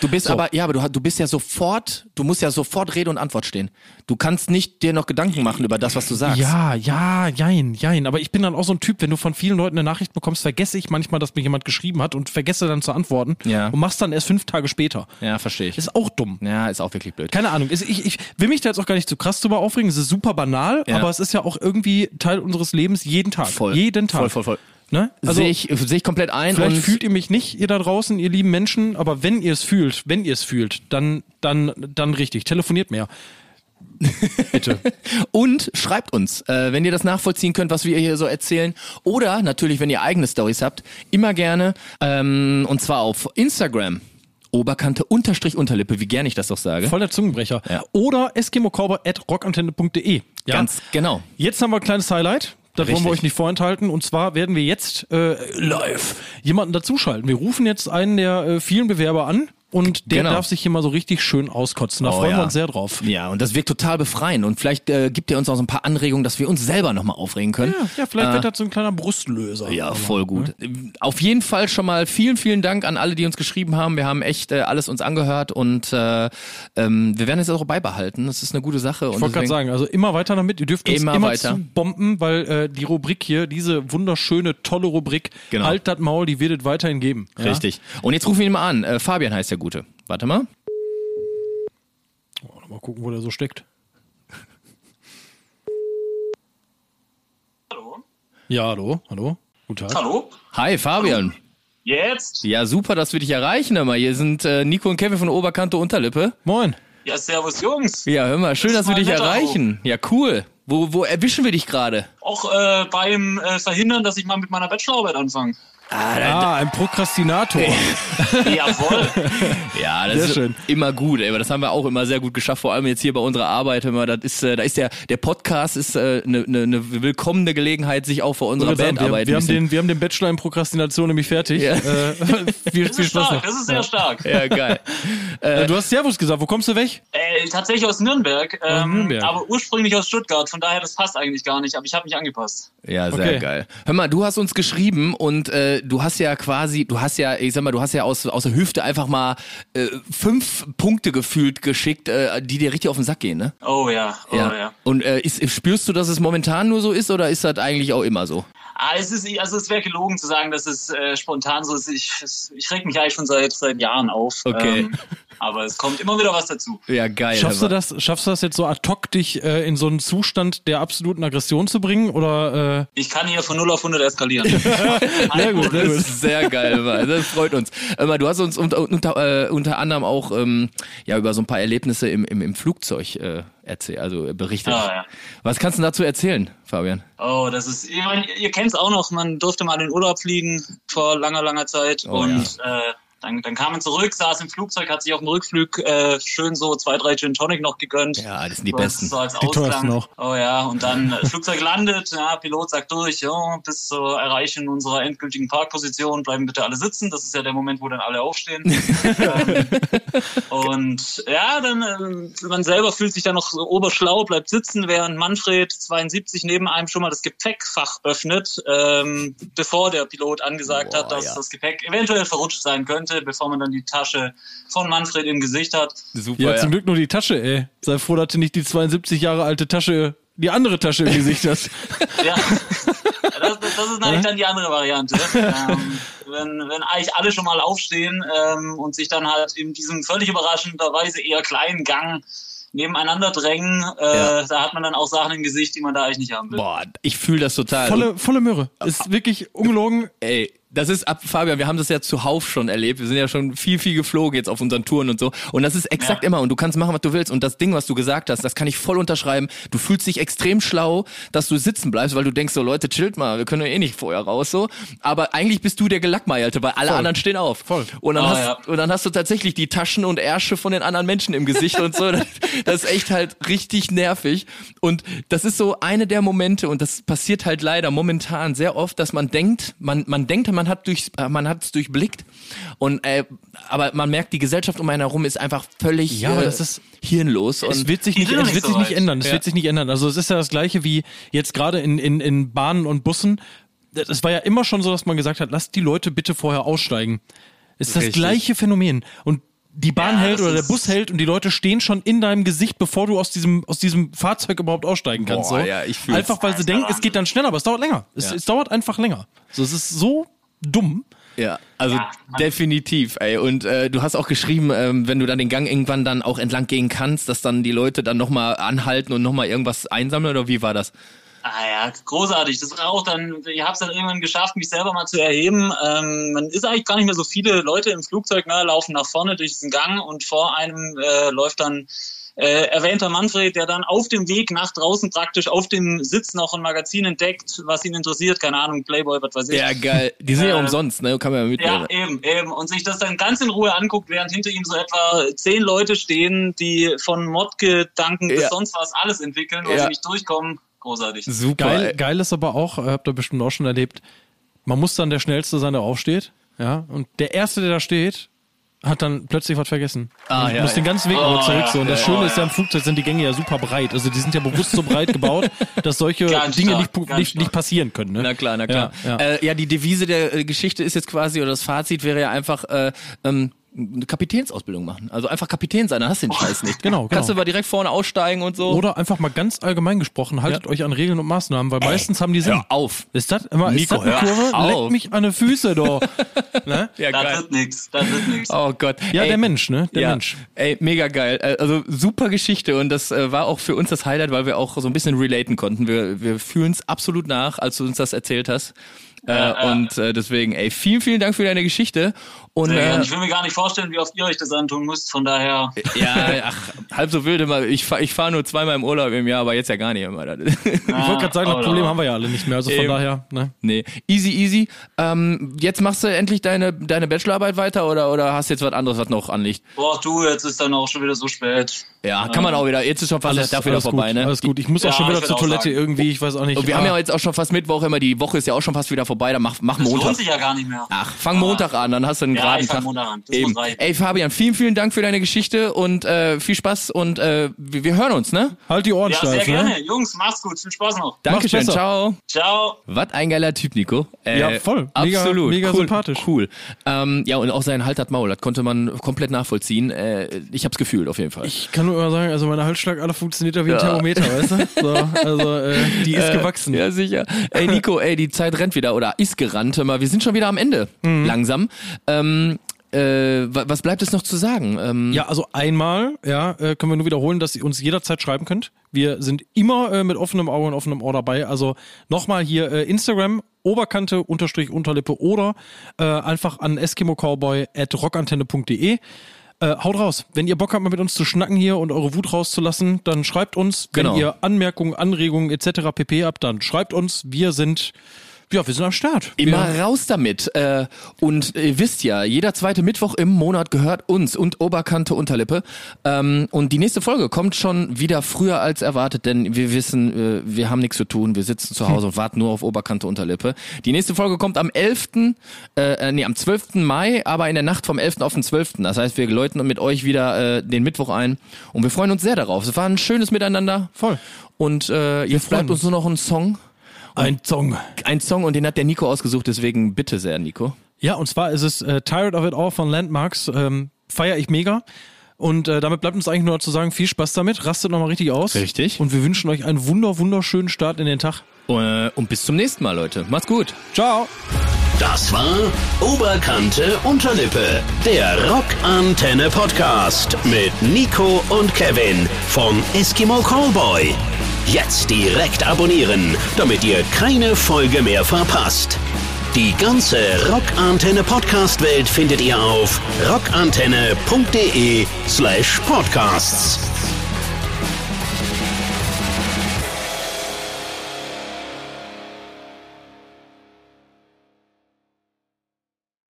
du bist So. aber, ja, aber du, du bist ja sofort, du musst ja sofort Rede und Antwort stehen. Du kannst nicht dir noch Gedanken machen über das, was du sagst. ja, ja, jein, jein. Aber ich bin dann auch so ein Typ, wenn du von vielen Leuten eine Nachricht bekommst, vergesse ich manchmal, dass mir jemand geschrieben hat und vergesse dann zu antworten Ja. und mach's dann erst fünf Tage später. Ja, verstehe ich. Ist auch dumm. Ja, ist auch wirklich blöd. Keine Ahnung. Ist- Ich, ich will mich da jetzt auch gar nicht zu krass drüber aufregen. Es ist super banal, Ja. aber es ist ja auch irgendwie Teil unseres Lebens jeden Tag. Voll. Jeden Tag. Voll, voll, voll. Ne? Also, sehe ich, sehe ich komplett ein. vielleicht fühlt ihr mich nicht, ihr da draußen, ihr lieben Menschen, aber wenn ihr es fühlt, wenn ihr es fühlt, dann, dann, dann richtig. Telefoniert mehr. Bitte. Und schreibt uns, äh, wenn ihr das nachvollziehen könnt, was wir hier so erzählen. Oder natürlich, wenn ihr eigene Stories habt, immer gerne. Ähm, und zwar auf Instagram. Oberkante unterstrich Unterlippe, wie gern ich das doch sage. Voll der Zungenbrecher. Ja. Oder eskimokauber.rockantenne.de. Ja? Ganz genau. Jetzt haben wir ein kleines Highlight. Das wollen wir Richtig. euch nicht vorenthalten. Und zwar werden wir jetzt äh, live jemanden dazuschalten. Wir rufen jetzt einen der äh, vielen Bewerber an und der Genau. darf sich hier mal so richtig schön auskotzen. Da Oh, freuen ja. wir uns sehr drauf. Ja, und das wirkt total befreiend. Und vielleicht äh, gibt er uns auch so ein paar Anregungen, dass wir uns selber nochmal aufregen können. Ja, ja vielleicht wird das so ein kleiner Brustlöser. Ja, voll gut. Auf jeden Fall schon mal vielen, vielen Dank an alle, die uns geschrieben haben. Wir haben echt äh, alles uns angehört und äh, ähm, wir werden es auch beibehalten. Das ist eine gute Sache. Ich wollte gerade sagen, also immer weiter damit. Ihr dürft uns Immer immer, weiter. bomben, weil äh, die Rubrik hier, diese wunderschöne, tolle Rubrik, Genau. halt das Maul, die wird es weiterhin geben. Ja? Richtig. Und jetzt rufen wir ihn mal an. Äh, Fabian heißt der Gute. Warte mal. Mal gucken, wo der so steckt. Hallo? Ja, hallo, hallo. Guten Tag. Hallo? Hi, Fabian. Jetzt? Ja, super, dass wir dich erreichen. Hör mal, hier sind äh, Nico und Kevin von Oberkante Unterlippe. Moin. Ja, servus Jungs. Ja, hör mal, schön, Das dass wir dich erreichen. Ja, cool. Wo, wo erwischen wir dich gerade? Auch äh, beim äh, Verhindern, dass ich mal mit meiner Bachelorarbeit anfange. Ah, ein Prokrastinator. Jawohl. Ja, das Sehr ist schön. immer gut, ey, aber das haben wir auch immer sehr gut geschafft, vor allem jetzt hier bei unserer Arbeit. Hör mal, das ist, äh, da ist der, der Podcast ist eine äh, ne, ne, ne willkommene Gelegenheit, sich auch vor unserer Bandarbeit wir, wir, ein haben den, wir haben den Bachelor in Prokrastination nämlich fertig. Ja. Äh, viel, Das viel ist Spaß stark, noch. das ist sehr stark. Ja, geil. Äh, du hast Servus gesagt, wo kommst du weg? Äh, tatsächlich aus Nürnberg, ähm, Nürnberg. aber ursprünglich aus Stuttgart, von daher das passt eigentlich gar nicht, aber ich habe mich angepasst. Ja, sehr Okay. geil. Hör mal, du hast uns geschrieben und äh, du hast ja quasi, du hast ja, ich sag mal, du hast ja aus, aus der Hüfte einfach mal äh, fünf Punkte gefühlt geschickt, äh, die dir richtig auf den Sack gehen, ne? Oh ja, oh ja. Und äh, ist, spürst du, dass es momentan nur so ist oder ist das eigentlich auch immer so? Ah, es ist, also es wäre gelogen zu sagen, dass es äh, spontan so ist. Ich, ich reg mich eigentlich schon seit seit Jahren auf. Okay. Ähm, aber es kommt immer wieder was dazu. Ja, geil. Schaffst du das, schaffst du das jetzt so ad hoc, dich äh, in so einen Zustand der absoluten Aggression zu bringen? Oder äh, Ich kann hier von 0 auf 100 eskalieren. sehr gut, sehr Das gut. ist sehr geil, Mann. das freut uns. Immer, du hast uns unter, unter, äh, unter anderem auch ähm, ja über so ein paar Erlebnisse im, im, im Flugzeug äh, erzählt, also berichtet. Ah, ja. Was kannst du dazu erzählen, Fabian? Oh, das ist, ich meine, ihr kennt es auch noch, man durfte mal in den Urlaub fliegen vor langer, langer Zeit Oh, und äh, dann, dann kam man zurück, saß im Flugzeug, hat sich auf dem Rückflug äh, schön so zwei, drei Gin Tonic noch gegönnt. Ja, das sind die so, besten. So als Die teuersten auch. Oh ja, und dann äh, Flugzeug landet, ja, Pilot sagt durch, ja, bis zur Erreichen unserer endgültigen Parkposition bleiben bitte alle sitzen. Das ist ja der Moment, wo dann alle aufstehen. ähm, und ja, dann ähm, man selber fühlt sich dann noch so oberschlau, bleibt sitzen, während Manfred 72 neben einem schon mal das Gepäckfach öffnet, ähm, bevor der Pilot angesagt Boah, hat, dass ja. das Gepäck eventuell verrutscht sein könnte, bevor man dann die Tasche von Manfred im Gesicht hat. Super. Ja, Ja, zum Glück nur die Tasche, ey. Sei froh, dass du nicht die 72 Jahre alte Tasche, die andere Tasche im Gesicht hast. Ja, das, das ist eigentlich dann die andere Variante. Ähm, wenn, wenn eigentlich alle schon mal aufstehen ähm, und sich dann halt in diesem völlig überraschenderweise eher kleinen Gang nebeneinander drängen, äh, Ja. da hat man dann auch Sachen im Gesicht, die man da eigentlich nicht haben will. Boah, ich fühle das total. Volle, volle Möhre. Ist wirklich ungelogen. Ey, das ist ab, Fabian, wir haben das ja zuhauf schon erlebt. Wir sind ja schon viel, viel geflogen jetzt auf unseren Touren und so. Und das ist exakt Ja. immer. Und du kannst machen, was du willst. Und das Ding, was du gesagt hast, das kann ich voll unterschreiben. Du fühlst dich extrem schlau, dass du sitzen bleibst, weil du denkst so, Leute, chillt mal, wir können ja eh nicht vorher raus, so. Aber eigentlich bist du der Gelackmeierte, weil alle Voll. anderen stehen auf. Voll. Und dann, Oh, hast, ja. und dann hast du tatsächlich die Taschen und Ärsche von den anderen Menschen im Gesicht und so. Das, das ist echt halt richtig nervig. Und das ist so eine der Momente, und das passiert halt leider momentan sehr oft, dass man denkt, man, man denkt, man hat durch, man hat es durchblickt. Und äh, aber man merkt, die Gesellschaft um einen herum ist einfach völlig Ja, äh, das ist- hirnlos. Und Es wird sich nicht, es wird so sich nicht ändern. Es Ja. wird sich nicht ändern. Also es ist ja das gleiche wie jetzt gerade in, in, in Bahnen und Bussen. Es war ja immer schon so, dass man gesagt hat, lasst die Leute bitte vorher aussteigen. Es ist das Richtig. gleiche Phänomen. Und die Bahn Ja, hält das oder der Bus hält und die Leute stehen schon in deinem Gesicht, bevor du aus diesem, aus diesem Fahrzeug überhaupt aussteigen kannst. Boah, so. ja, ich fühl's. einfach weil Das sie denken, es geht dann schneller, aber es dauert länger. Es, Ja. es dauert einfach länger. So, es ist so dumm. Ja, also Ja, definitiv, ey. Und äh, du hast auch geschrieben, ähm, wenn du dann den Gang irgendwann dann auch entlang gehen kannst, dass dann die Leute dann nochmal anhalten und nochmal irgendwas einsammeln oder wie war das? Ah ja, großartig. Das war auch dann, ich habe es dann irgendwann geschafft, mich selber mal zu erheben. Ähm, man ist eigentlich gar nicht mehr so viele Leute im Flugzeug, ne, laufen nach vorne durch diesen Gang und vor einem äh, läuft dann äh, erwähnter Manfred, der dann auf dem Weg nach draußen praktisch auf dem Sitz noch ein Magazin entdeckt, was ihn interessiert, keine Ahnung, Playboy, was weiß ich. Ja, geil. Die sind ja Äh, umsonst, ne? Kann man ja Ja, mitnehmen. eben, eben. Und sich das dann ganz in Ruhe anguckt, während hinter ihm so etwa zehn Leute stehen, die von Mod-Gedanken Ja. bis sonst was alles entwickeln, weil Ja. sie nicht durchkommen. Großartig. Super. Geil, geil ist aber auch, äh, habt ihr bestimmt auch schon erlebt, man muss dann der Schnellste sein, der aufsteht. Ja, und der Erste, der da steht, hat dann plötzlich was vergessen. Ah, und ja, muss den ja. ganzen Weg nochmal Oh, zurück. ja. So. Und das Schöne oh, ist ja, im Flugzeug sind die Gänge ja super breit. Also die sind ja bewusst so breit gebaut, dass solche Ganz Dinge stark, nicht, nicht, nicht passieren können. Ne? Na klar, na klar. Ja. Äh, die Devise der äh, Geschichte ist jetzt quasi, oder das Fazit wäre ja einfach, äh, ähm, eine Kapitänsausbildung machen. Also einfach Kapitän sein, dann hast du den Scheiß nicht. Genau, genau. Kannst du mal direkt vorne aussteigen und so. Oder einfach mal ganz allgemein gesprochen, haltet euch an Regeln und Maßnahmen, weil meistens haben die Sinn. hör auf. Ist das immer ist Nico, das eine Kurve? auf. Leck mich an die Füße, doch. ne? Ja, Das wird nix, das wird nix. Oh Gott. Ja, Ey, der Mensch, ne? Der ja, Mensch. Ey, mega geil. Äh, Also super Geschichte und das äh, war auch für uns das Highlight, weil wir auch so ein bisschen relaten konnten. Wir, wir fühlen es absolut nach, als du uns das erzählt hast. Äh, ja. Und äh, deswegen, ey, vielen, vielen Dank für deine Geschichte. Und äh, Ich will mir gar nicht vorstellen, wie oft ihr euch das antun müsst, von daher. ja, ach, halb so wild immer. Ich fahre ich fahr nur zweimal im Urlaub im Jahr, aber jetzt ja gar nicht immer. Ich wollte gerade sagen, das Problem haben wir ja alle nicht mehr. Also von Eben. daher, ne? nee, easy, easy. Ähm, jetzt machst du endlich deine, deine Bachelorarbeit weiter oder, oder hast jetzt was anderes, was noch anliegt? Boah, du, jetzt ist dann auch schon wieder so spät. Ja, kann man auch wieder. Jetzt ist schon fast der Tag wieder vorbei, gut, ne? alles gut. Ich muss auch Ja, schon wieder zur Toilette sagen. irgendwie, ich weiß auch nicht. Und wir Ah, haben ja jetzt auch schon fast Mittwoch immer, die Woche ist ja auch schon fast wieder vorbei, dann mach, mach Das Montag. lohnt sich ja gar nicht mehr. Ach, fang Montag an, dann hast du einen Ja, geraden Tag. Eben. Ey, Fabian, vielen, vielen Dank für deine Geschichte und äh, viel Spaß und äh, wir, wir hören uns, ne? halt die Ohren Ja, sehr steif, gerne. ne? Jungs, macht's gut. Viel Spaß noch. Dankeschön, ciao. Ciao. Was ein geiler Typ, Nico. Äh, Ja, voll. Mega- absolut. mega cool, sympathisch. Cool. Ähm, ja, und auch sein Halt hat Maul, das konnte man komplett nachvollziehen. Äh, ich hab's gefühlt auf jeden Fall. Ich kann nur immer sagen, also meine Halsschlagader funktioniert ja wie ein Thermometer, weißt du? So, also äh, die ist gewachsen. Ja, sicher. Ey, Nico, ey, die Zeit rennt wieder oder ist gerannt. Hör mal, wir sind schon wieder am Ende. Mhm. Langsam. Ähm, äh, wa- was bleibt es noch zu sagen? Ähm, Ja, also einmal, ja, äh, können wir nur wiederholen, dass ihr uns jederzeit schreiben könnt. Wir sind immer äh, mit offenem Auge und offenem Ohr dabei. Also nochmal hier äh, Instagram, Oberkante, Unterstrich, Unterlippe oder äh, einfach an eskimo-cowboy at rockantenne.de. Äh, haut raus. Wenn ihr Bock habt, mal mit uns zu schnacken hier und eure Wut rauszulassen, dann schreibt uns. Wenn Genau. ihr Anmerkungen, Anregungen etc. pp habt, dann schreibt uns. Wir sind, ja, wir sind am Start. Immer wir, raus damit. Äh, und ihr wisst ja, jeder zweite Mittwoch im Monat gehört uns und Oberkante Unterlippe. Ähm, und die nächste Folge kommt schon wieder früher als erwartet, denn wir wissen, äh, wir haben nichts zu tun. Wir sitzen zu Hause und warten nur auf Oberkante Unterlippe. Die nächste Folge kommt am 11., äh, äh, nee, am 12. Mai, aber in der Nacht vom 11. auf den 12. Das heißt, wir läuten mit euch wieder äh, den Mittwoch ein und wir freuen uns sehr darauf. Es war ein schönes Miteinander. Voll. Und äh, jetzt bleibt uns nur noch ein Song. Ein Song. Ein Song und den hat der Nico ausgesucht, deswegen bitte sehr, Nico. Ja, und zwar ist es äh, Tired of It All von Landmarks. Ähm, Feier ich mega. Und äh, damit bleibt uns eigentlich nur noch zu sagen, viel Spaß damit, rastet nochmal richtig aus. Richtig. Und wir wünschen euch einen wunder, wunderschönen Start in den Tag. Äh, Und bis zum nächsten Mal, Leute. Macht's gut. Ciao. Das war Oberkante Unterlippe, der Rockantenne Podcast mit Nico und Kevin vom Eskimo Callboy. Jetzt direkt abonnieren, damit ihr keine Folge mehr verpasst. Die ganze Rockantenne Podcast Welt findet ihr auf rockantenne.de slash podcasts.